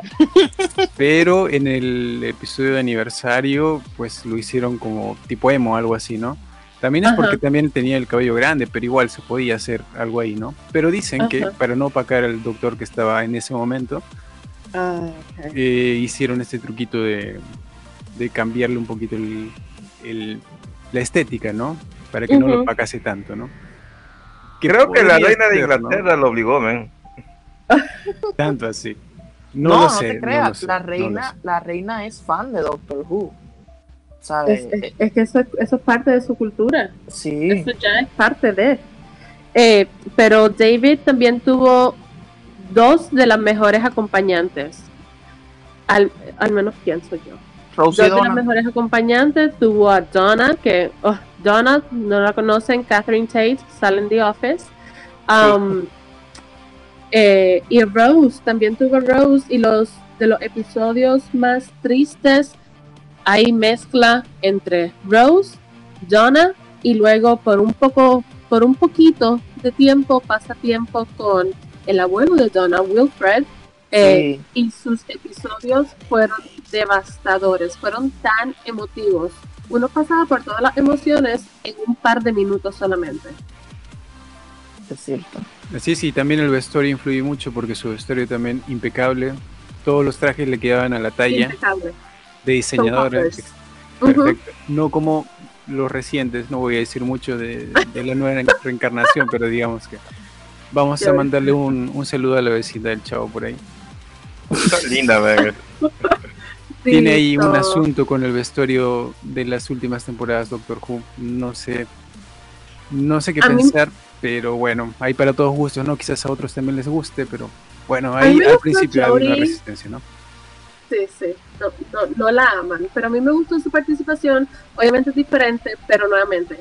pero en el episodio de aniversario pues lo hicieron como tipo emo, algo así, ¿no? También es Ajá. porque también tenía el cabello grande, pero igual se podía hacer algo ahí, ¿no? Pero dicen que Ajá. para no opacar al doctor que estaba en ese momento, eh, hicieron este truquito de, de cambiarle un poquito el, el- la estética, ¿no? Para que no lo opacase tanto, ¿no? Creo que la reina de ser, ¿no? Inglaterra lo obligó, men. Tanto así. No, No, lo no, sé. te creas, sé, la reina, sé. la reina es fan de Doctor Who. ¿Sabes? Es, es- es que eso, es- eso es parte de su cultura. sí. Eso ya es parte de. Eh, pero David también tuvo dos de las mejores acompañantes. Al, al menos pienso yo. Rosie Dos de las mejores acompañantes tuvo a Donna, que oh, Donna, no la conocen, Catherine Tate, sale en The Office. Um, eh, y Rose, también tuvo Rose, y los de los episodios más tristes, hay mezcla entre Rose, Donna, y luego por un poco, por un poquito de tiempo, pasa tiempo con el abuelo de Donna, Wilfred, eh, Sí. y sus episodios fueron devastadores, fueron tan emotivos. Uno pasaba por todas las emociones en un par de minutos solamente. Es cierto. Sí, sí, también el vestuario influye mucho porque su vestuario también impecable. Todos los trajes le quedaban a la talla Impecable. de diseñadora. No como los recientes, no voy a decir mucho de, de la nueva reencarnación, pero digamos que vamos a mandarle un, un saludo a la vecina del chavo por ahí. Está linda. Sí, Tiene ahí un asunto con el vestuario de las últimas temporadas Doctor Who. No sé, no sé qué A mí- pensar, pero bueno, hay para todos gustos, ¿no? Quizás a otros también les guste, pero bueno, ahí al principio había una resistencia, ¿no? Sí, sí, no, no, no la aman, pero a mí me gustó su participación, obviamente es diferente, pero nuevamente,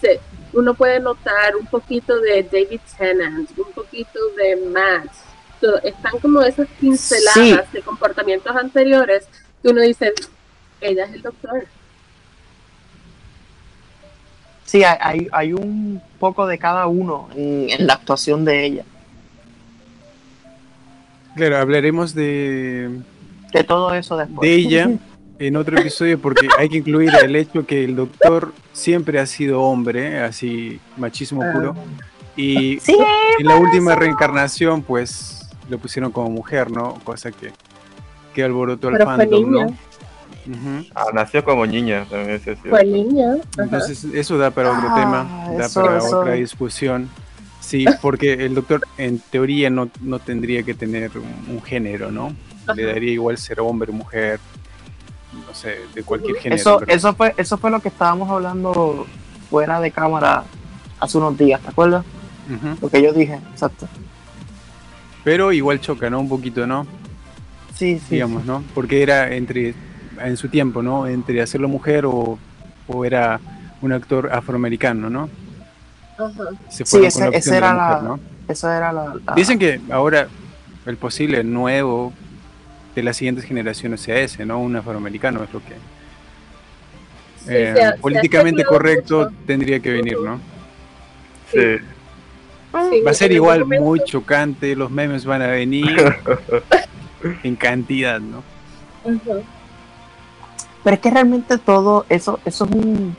se- uno puede notar un poquito de David Tennant, un poquito de Matt, están como esas pinceladas de comportamientos anteriores que uno dice, ella es el doctor. Sí, hay, hay, hay un poco de cada uno en, en la actuación de ella. Claro, hablaremos de, De todo eso después. de ella en otro episodio porque hay que incluir el hecho que el doctor siempre ha sido hombre, así machismo puro, y Sí, en la última reencarnación pues lo pusieron como mujer, ¿no? Cosa que, que alborotó al fandom, ¿no? Ah, nació como niña también. Fue niña. ajá. Entonces eso da para otro Ah, tema, da eso- para eso. otra discusión. Sí, porque el doctor en teoría no, no tendría que tener un, un género, ¿no? Le daría igual ser hombre, mujer, no sé, de cualquier género. eso, pero- eso, fue, eso fue lo que estábamos hablando fuera de cámara hace unos días, ¿te acuerdas? Lo que yo dije, exacto. Pero igual choca, ¿no? Un poquito, ¿no? Sí, sí. Digamos, ¿no? Porque era entre, en su tiempo, ¿no? Entre hacerlo mujer o, o era un actor afroamericano, ¿no? Ajá. Se Sí, fueron ese- con la opción esa de era mujer, la- ¿no? Esa era la. la- Dicen que ahora el posible nuevo de las siguientes generaciones sea ese, ¿no? Un afroamericano es lo que Sí, eh, políticamente correcto mucho. tendría que venir, ¿no? Sí. Sí, Va a ser igual momento- muy chocante, los memes van a venir en cantidad, ¿no? Ajá. Pero es que realmente todo eso, eso es un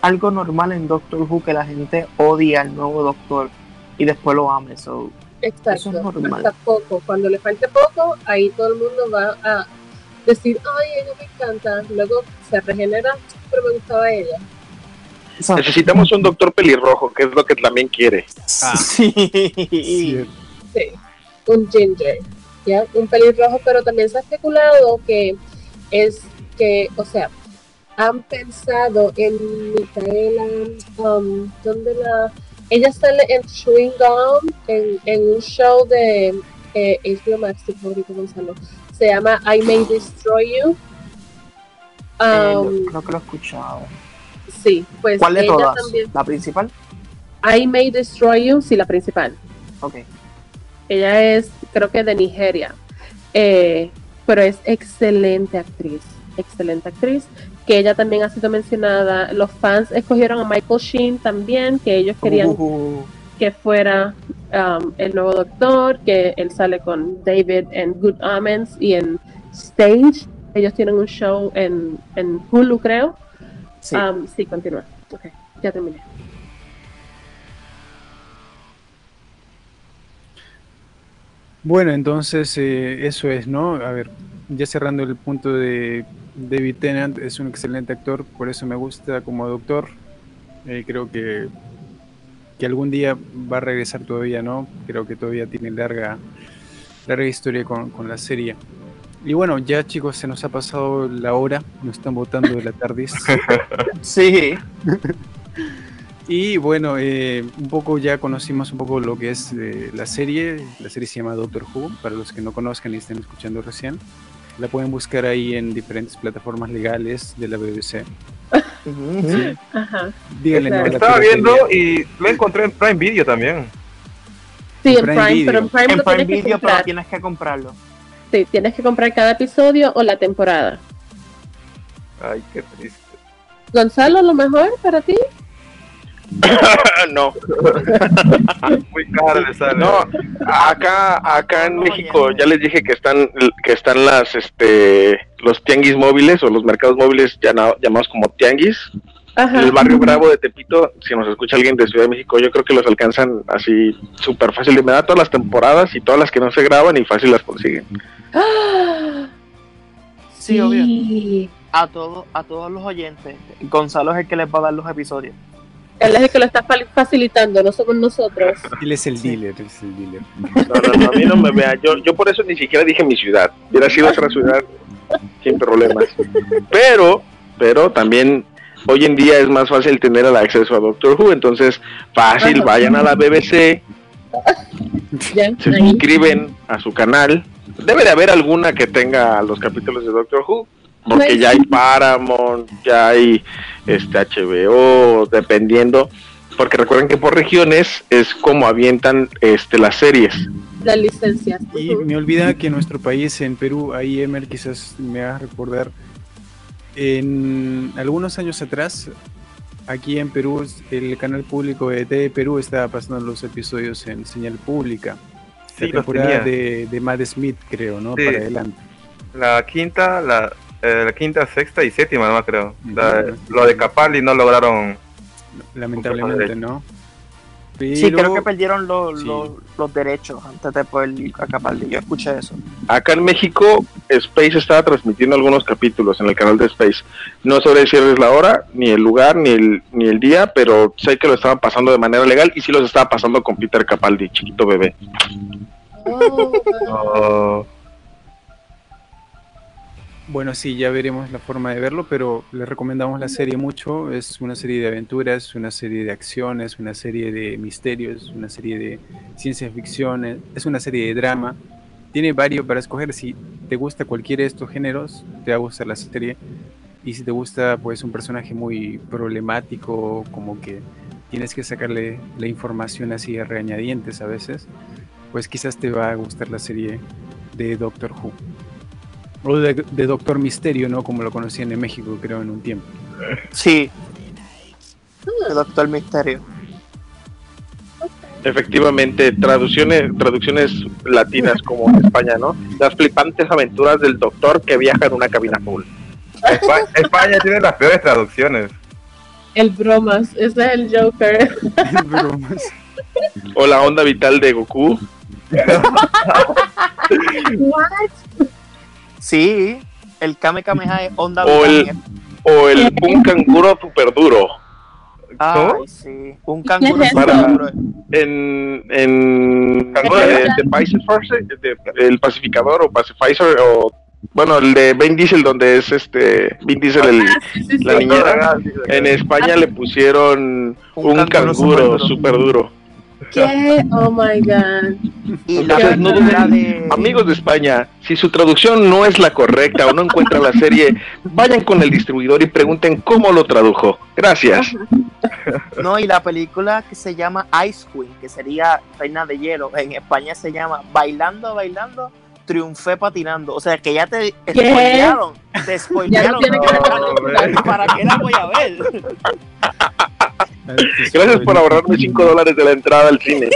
algo normal en Doctor Who que la gente odia al nuevo Doctor y después lo ame. So, Exacto. Eso es normal. Hasta poco. Cuando le falte poco, ahí todo el mundo va a decir, ay, ella me encanta. Luego se regenera, pero me gustaba ella. so- Necesitamos un doctor pelirrojo, que es lo que también quiere. Ah. sí. Sí, un ginger, ¿ya? Un pelirrojo, pero también se ha especulado que es que, o sea, han pensado en Micaela, um, ¿dónde la...? Ella sale en Chewing Gum, en, en un show de eh, HBO Max, de favorito Gonzalo. Se llama I May Destroy You. Eh, Um, creo que lo he escuchado. sí, pues ¿Cuál de ella todas? también. ¿La principal? I May Destroy You, sí, la principal. Ok. Ella es, creo que de Nigeria, Eh, pero es excelente actriz, excelente actriz, que ella también ha sido mencionada. Los fans escogieron a Michael Sheen también, que ellos querían Uh, que fuera um, el nuevo doctor, que él sale con David en Good Omens y en Stage. Ellos tienen un show en, en Hulu, creo. sí. Um, sí, continúa. Ok, ya terminé. Bueno, entonces eh, eso es, ¿no? A ver, ya cerrando el punto de David Tennant, es un excelente actor, por eso me gusta como doctor. Eh, creo que, que algún día va a regresar todavía, ¿no? Creo que todavía tiene larga larga historia con, con la serie. Y bueno, ya chicos, se nos ha pasado la hora, nos están votando de la tarde. Sí. Y bueno, eh, un poco ya conocimos un poco lo que es eh, la serie. La serie se llama Doctor Who, para los que no conozcan y estén escuchando recién. La pueden buscar ahí en diferentes plataformas legales de la BBC. Ujú. Ajá. Díganle no la Estaba viendo y lo encontré en Prime Video también. Sí, En Prime Prime, pero en Video. Prime En lo Prime tienes que Video, pero tienes que comprarlo. Sí, tienes que comprar cada episodio o la temporada. Ay, qué triste. Gonzalo, lo mejor para ti. no, Muy caro le sale. no, acá, acá en México ya les dije que están, que están las, este, los tianguis móviles o los mercados móviles llamados como tianguis. Ajá. el barrio Bravo de Tepito, si nos escucha alguien de Ciudad de México, yo creo que los alcanzan así súper fácil. De me da todas las temporadas y todas las que no se graban y fácil las consiguen. ¡Ah! Sí, obvio. Sí. A todos, a todos los oyentes, Gonzalo es el que les va a dar los episodios. Él es el que lo está fa- facilitando, no somos nosotros. Él es el dealer, él es el dealer. No, no, no, a mí no me vea. Yo, yo por eso ni siquiera dije mi ciudad. Hubiera sido otra ciudad sin problemas. Pero, pero también hoy en día es más fácil tener el acceso a Doctor Who. Entonces, fácil, Ajá. vayan a la BBC, Ya, se suscriben a su canal. Debe de haber alguna que tenga los capítulos de Doctor Who. Porque Pues ya hay. Paramount, ya hay este HBO, dependiendo. Porque recuerden que por regiones es como avientan este las series. Las licencias. Y me olvida que en nuestro país, en Perú, ahí Emer quizás me haga recordar, en algunos años atrás, aquí en Perú, el canal público de TV Perú estaba pasando los episodios en señal pública. Sí, la temporada de, de Matt Smith, creo, ¿no? Sí. Para adelante. La quinta, la, eh, la quinta, sexta y séptima, no creo. La- lo de Capaldi no lograron. Lamentablemente, ¿no? Sí, creo que perdieron los, sí. los, los derechos antes de poder acabar. Yo escuché eso. Acá en México, Space estaba transmitiendo algunos capítulos en el canal de Space. No sabré decirles la hora, ni el lugar, ni el, ni el día, pero sé que lo estaban pasando de manera legal y sí los estaba pasando con Peter Capaldi, chiquito bebé. Oh, Oh, Bueno, sí, ya veremos la forma de verlo, pero le recomendamos la serie mucho. Es una serie de aventuras, una serie de acciones, una serie de misterios, una serie de ciencia ficción, eh, es una serie de drama. Tiene varios para escoger. Si te gusta cualquiera de estos géneros, te va a gustar la serie. Y si te gusta, pues, un personaje muy problemático, como que tienes que sacarle la información así a regañadientes a veces, pues quizás te va a gustar la serie de Doctor Who. O de, de Doctor Misterio, ¿no? Como lo conocían en México, creo, en un tiempo. Sí. El Doctor Misterio. Efectivamente, traducciones, traducciones latinas como en España, ¿no? Las flipantes aventuras del doctor que viaja en una cabina full. Espa- España tiene las peores traducciones. el bromas, ese es el Joker. Bromas. O la onda vital de Goku. What? Sí. El Kame Kameha es onda O el, o el un canguro super duro. Ay, ¿Cómo? sí. Un canguro es duro. En, en Canguro de, de- de Pacifier, de- el pacificador o pacifizer o bueno el de Vin Diesel donde es este Vin Diesel el, Ah, sí, sí, la sí. niñera en España le pusieron Un un, canguro canguro super duro ¿Qué? Oh my god. Y la Entonces, no película duden- de... Amigos de España, si su traducción no es la correcta o no encuentran la serie, vayan con el distribuidor y pregunten cómo lo tradujo. Gracias. No, y la película que se llama Ice Queen, que sería Reina de Hielo, en España se llama Bailando, Bailando, Triunfé Patinando. O sea, que ya te ¿Qué? spoilearon. Te spoilearon. tiene que ¿Para, ¿Para qué la voy a ver? Gracias por ahorrarme 5 dólares de la entrada al cine.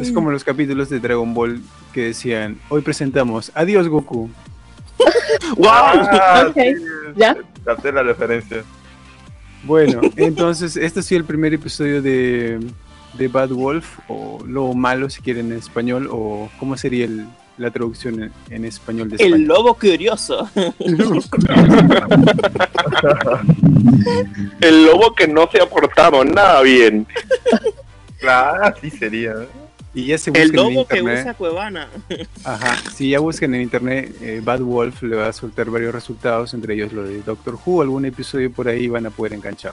Es como los capítulos de Dragon Ball que decían, hoy presentamos Adiós Goku. ¡Wow! Ah, Ok, sí, ¿ya? capté la referencia. Bueno, entonces este ha sido el primer episodio de, de Bad Wolf, o Lobo Malo si quieren en español, o ¿cómo sería el- la traducción en, en español de El lobo curioso. El lobo que no se ha portado nada bien. Claro, así sería. Y ya se El buscan en lobo que internet. usa Cuevana. Ajá, si ya buscan en internet, eh, Bad Wolf le va a soltar varios resultados, entre ellos lo de Doctor Who, algún episodio por ahí van a poder enganchar.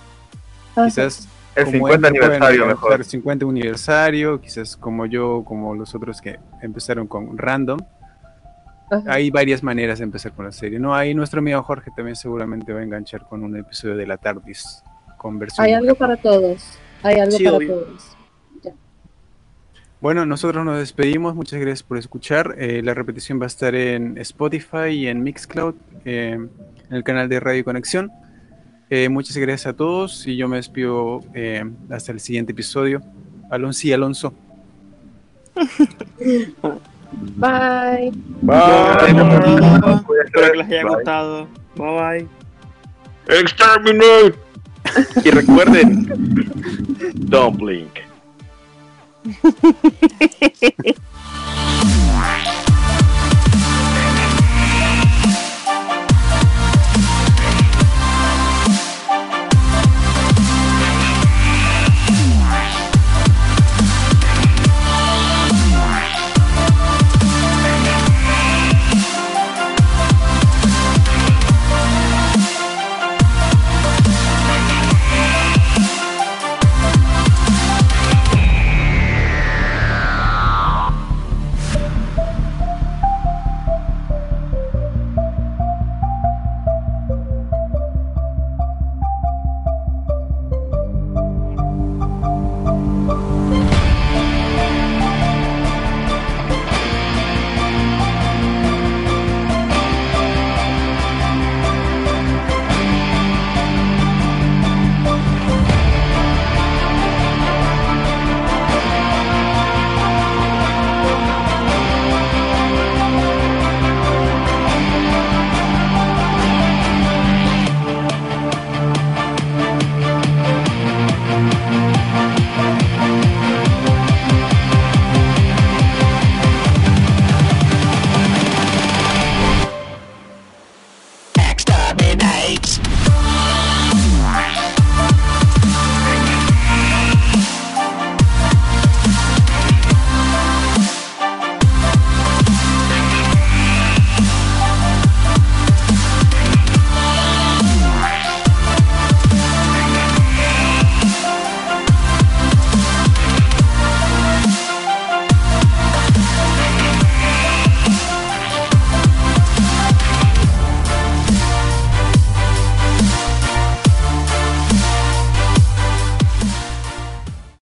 Ajá. Quizás El como 50 él, pueden aniversario mejor. 50 aniversario, quizás como yo, como los otros que empezaron con Random. Ajá. Hay varias maneras de empezar con la serie. No, ahí nuestro amigo Jorge también seguramente va a enganchar con un episodio de la TARDIS con versión. Hay algo para todos. Hay algo Sí, para obvio. todos. Bueno, nosotros nos despedimos. Muchas gracias por escuchar. Eh, la repetición va a estar en Spotify y en Mixcloud, eh, en el canal de Radio Conexión. Eh, muchas gracias a todos y yo me despido eh, hasta el siguiente episodio. Alonso y Alonso. Bye. Espero que les haya gustado. Bye bye. Exterminate. Y recuerden, don't blink. Bye.